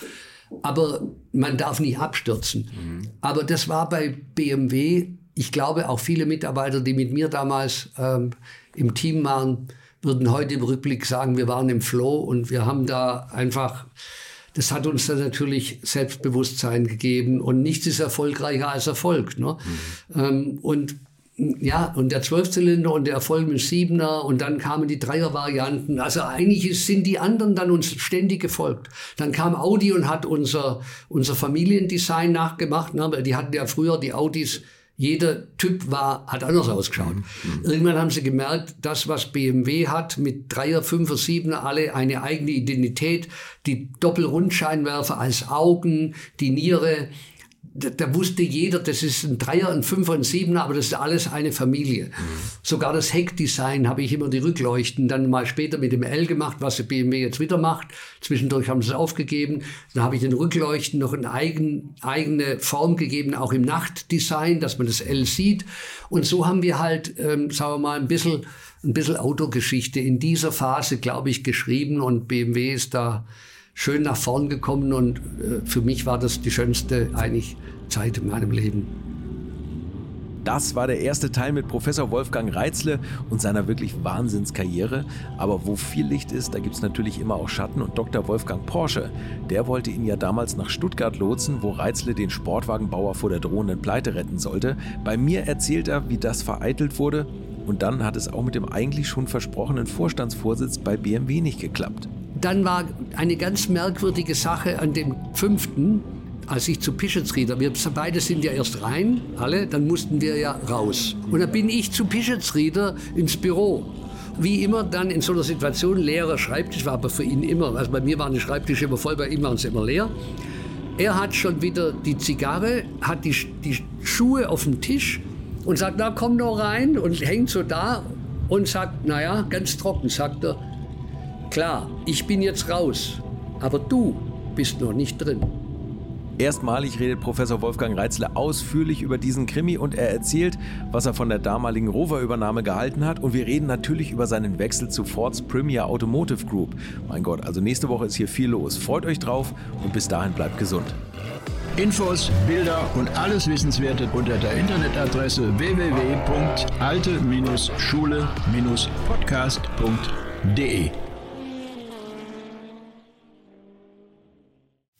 Aber man darf nicht abstürzen. Mhm. Aber das war bei BMW. Ich glaube, auch viele Mitarbeiter, die mit mir damals ähm, im Team waren, würden heute im Rückblick sagen, wir waren im Flow und wir haben da einfach das hat uns dann natürlich Selbstbewusstsein gegeben und nichts ist erfolgreicher als Erfolg. Ne? Mhm. Ähm, und ja, und der Zwölfzylinder und der Erfolg mit Siebener und dann kamen die Dreier-Varianten. Also eigentlich sind die anderen dann uns ständig gefolgt. Dann kam Audi und hat unser, unser Familiendesign nachgemacht. Ne? Weil die hatten ja früher die Audis jeder Typ war, hat anders ausgeschaut. Mhm. Irgendwann haben sie gemerkt, das, was BMW hat, mit Dreier, Fünfer, Siebener, alle eine eigene Identität, die Doppelrundscheinwerfer als Augen, die Niere, da, da, wusste jeder, das ist ein Dreier, ein Fünfer, ein Siebener, aber das ist alles eine Familie. Mhm. Sogar das Heckdesign habe ich immer die Rückleuchten dann mal später mit dem L gemacht, was der BMW jetzt wieder macht. Zwischendurch haben sie es aufgegeben. Dann habe ich den Rückleuchten noch eine eigen, eigene Form gegeben, auch im Nachtdesign, dass man das L sieht. Und so haben wir halt, ähm, sagen wir mal, ein bisschen, ein bisschen Autogeschichte in dieser Phase, glaube ich, geschrieben und BMW ist da schön nach vorn gekommen und äh, für mich war das die schönste eigentlich Zeit in meinem Leben. Das war der erste Teil mit Professor Wolfgang Reitzle und seiner wirklich Wahnsinnskarriere. Aber wo viel Licht ist, da gibt es natürlich immer auch Schatten. Und Dr. Wolfgang Porsche, der wollte ihn ja damals nach Stuttgart lotsen, wo Reitzle den Sportwagenbauer vor der drohenden Pleite retten sollte. Bei mir erzählt er, wie das vereitelt wurde. Und dann hat es auch mit dem eigentlich schon versprochenen Vorstandsvorsitz bei BMW nicht geklappt. Dann war eine ganz merkwürdige Sache an dem fünften, als ich zu Pischetsrieder, wir beide sind ja erst rein, alle, dann mussten wir ja raus. Und dann bin ich zu Pischetsrieder ins Büro. Wie immer dann in so einer Situation, leerer Schreibtisch war aber für ihn immer, also bei mir waren die Schreibtische immer voll, bei ihm waren sie immer leer. Er hat schon wieder die Zigarre, hat die, die Schuhe auf dem Tisch und sagt, na komm doch rein und hängt so da und sagt, naja, ganz trocken, sagt er, klar, ich bin jetzt raus, aber du bist noch nicht drin. Erstmalig redet Professor Wolfgang Reitzle ausführlich über diesen Krimi und er erzählt, was er von der damaligen Rover-Übernahme gehalten hat. Und wir reden natürlich über seinen Wechsel zu Fords Premier Automotive Group. Mein Gott, also nächste Woche ist hier viel los. Freut euch drauf und bis dahin bleibt gesund. Infos, Bilder und alles Wissenswerte unter der Internetadresse www.alte-schule-podcast.de.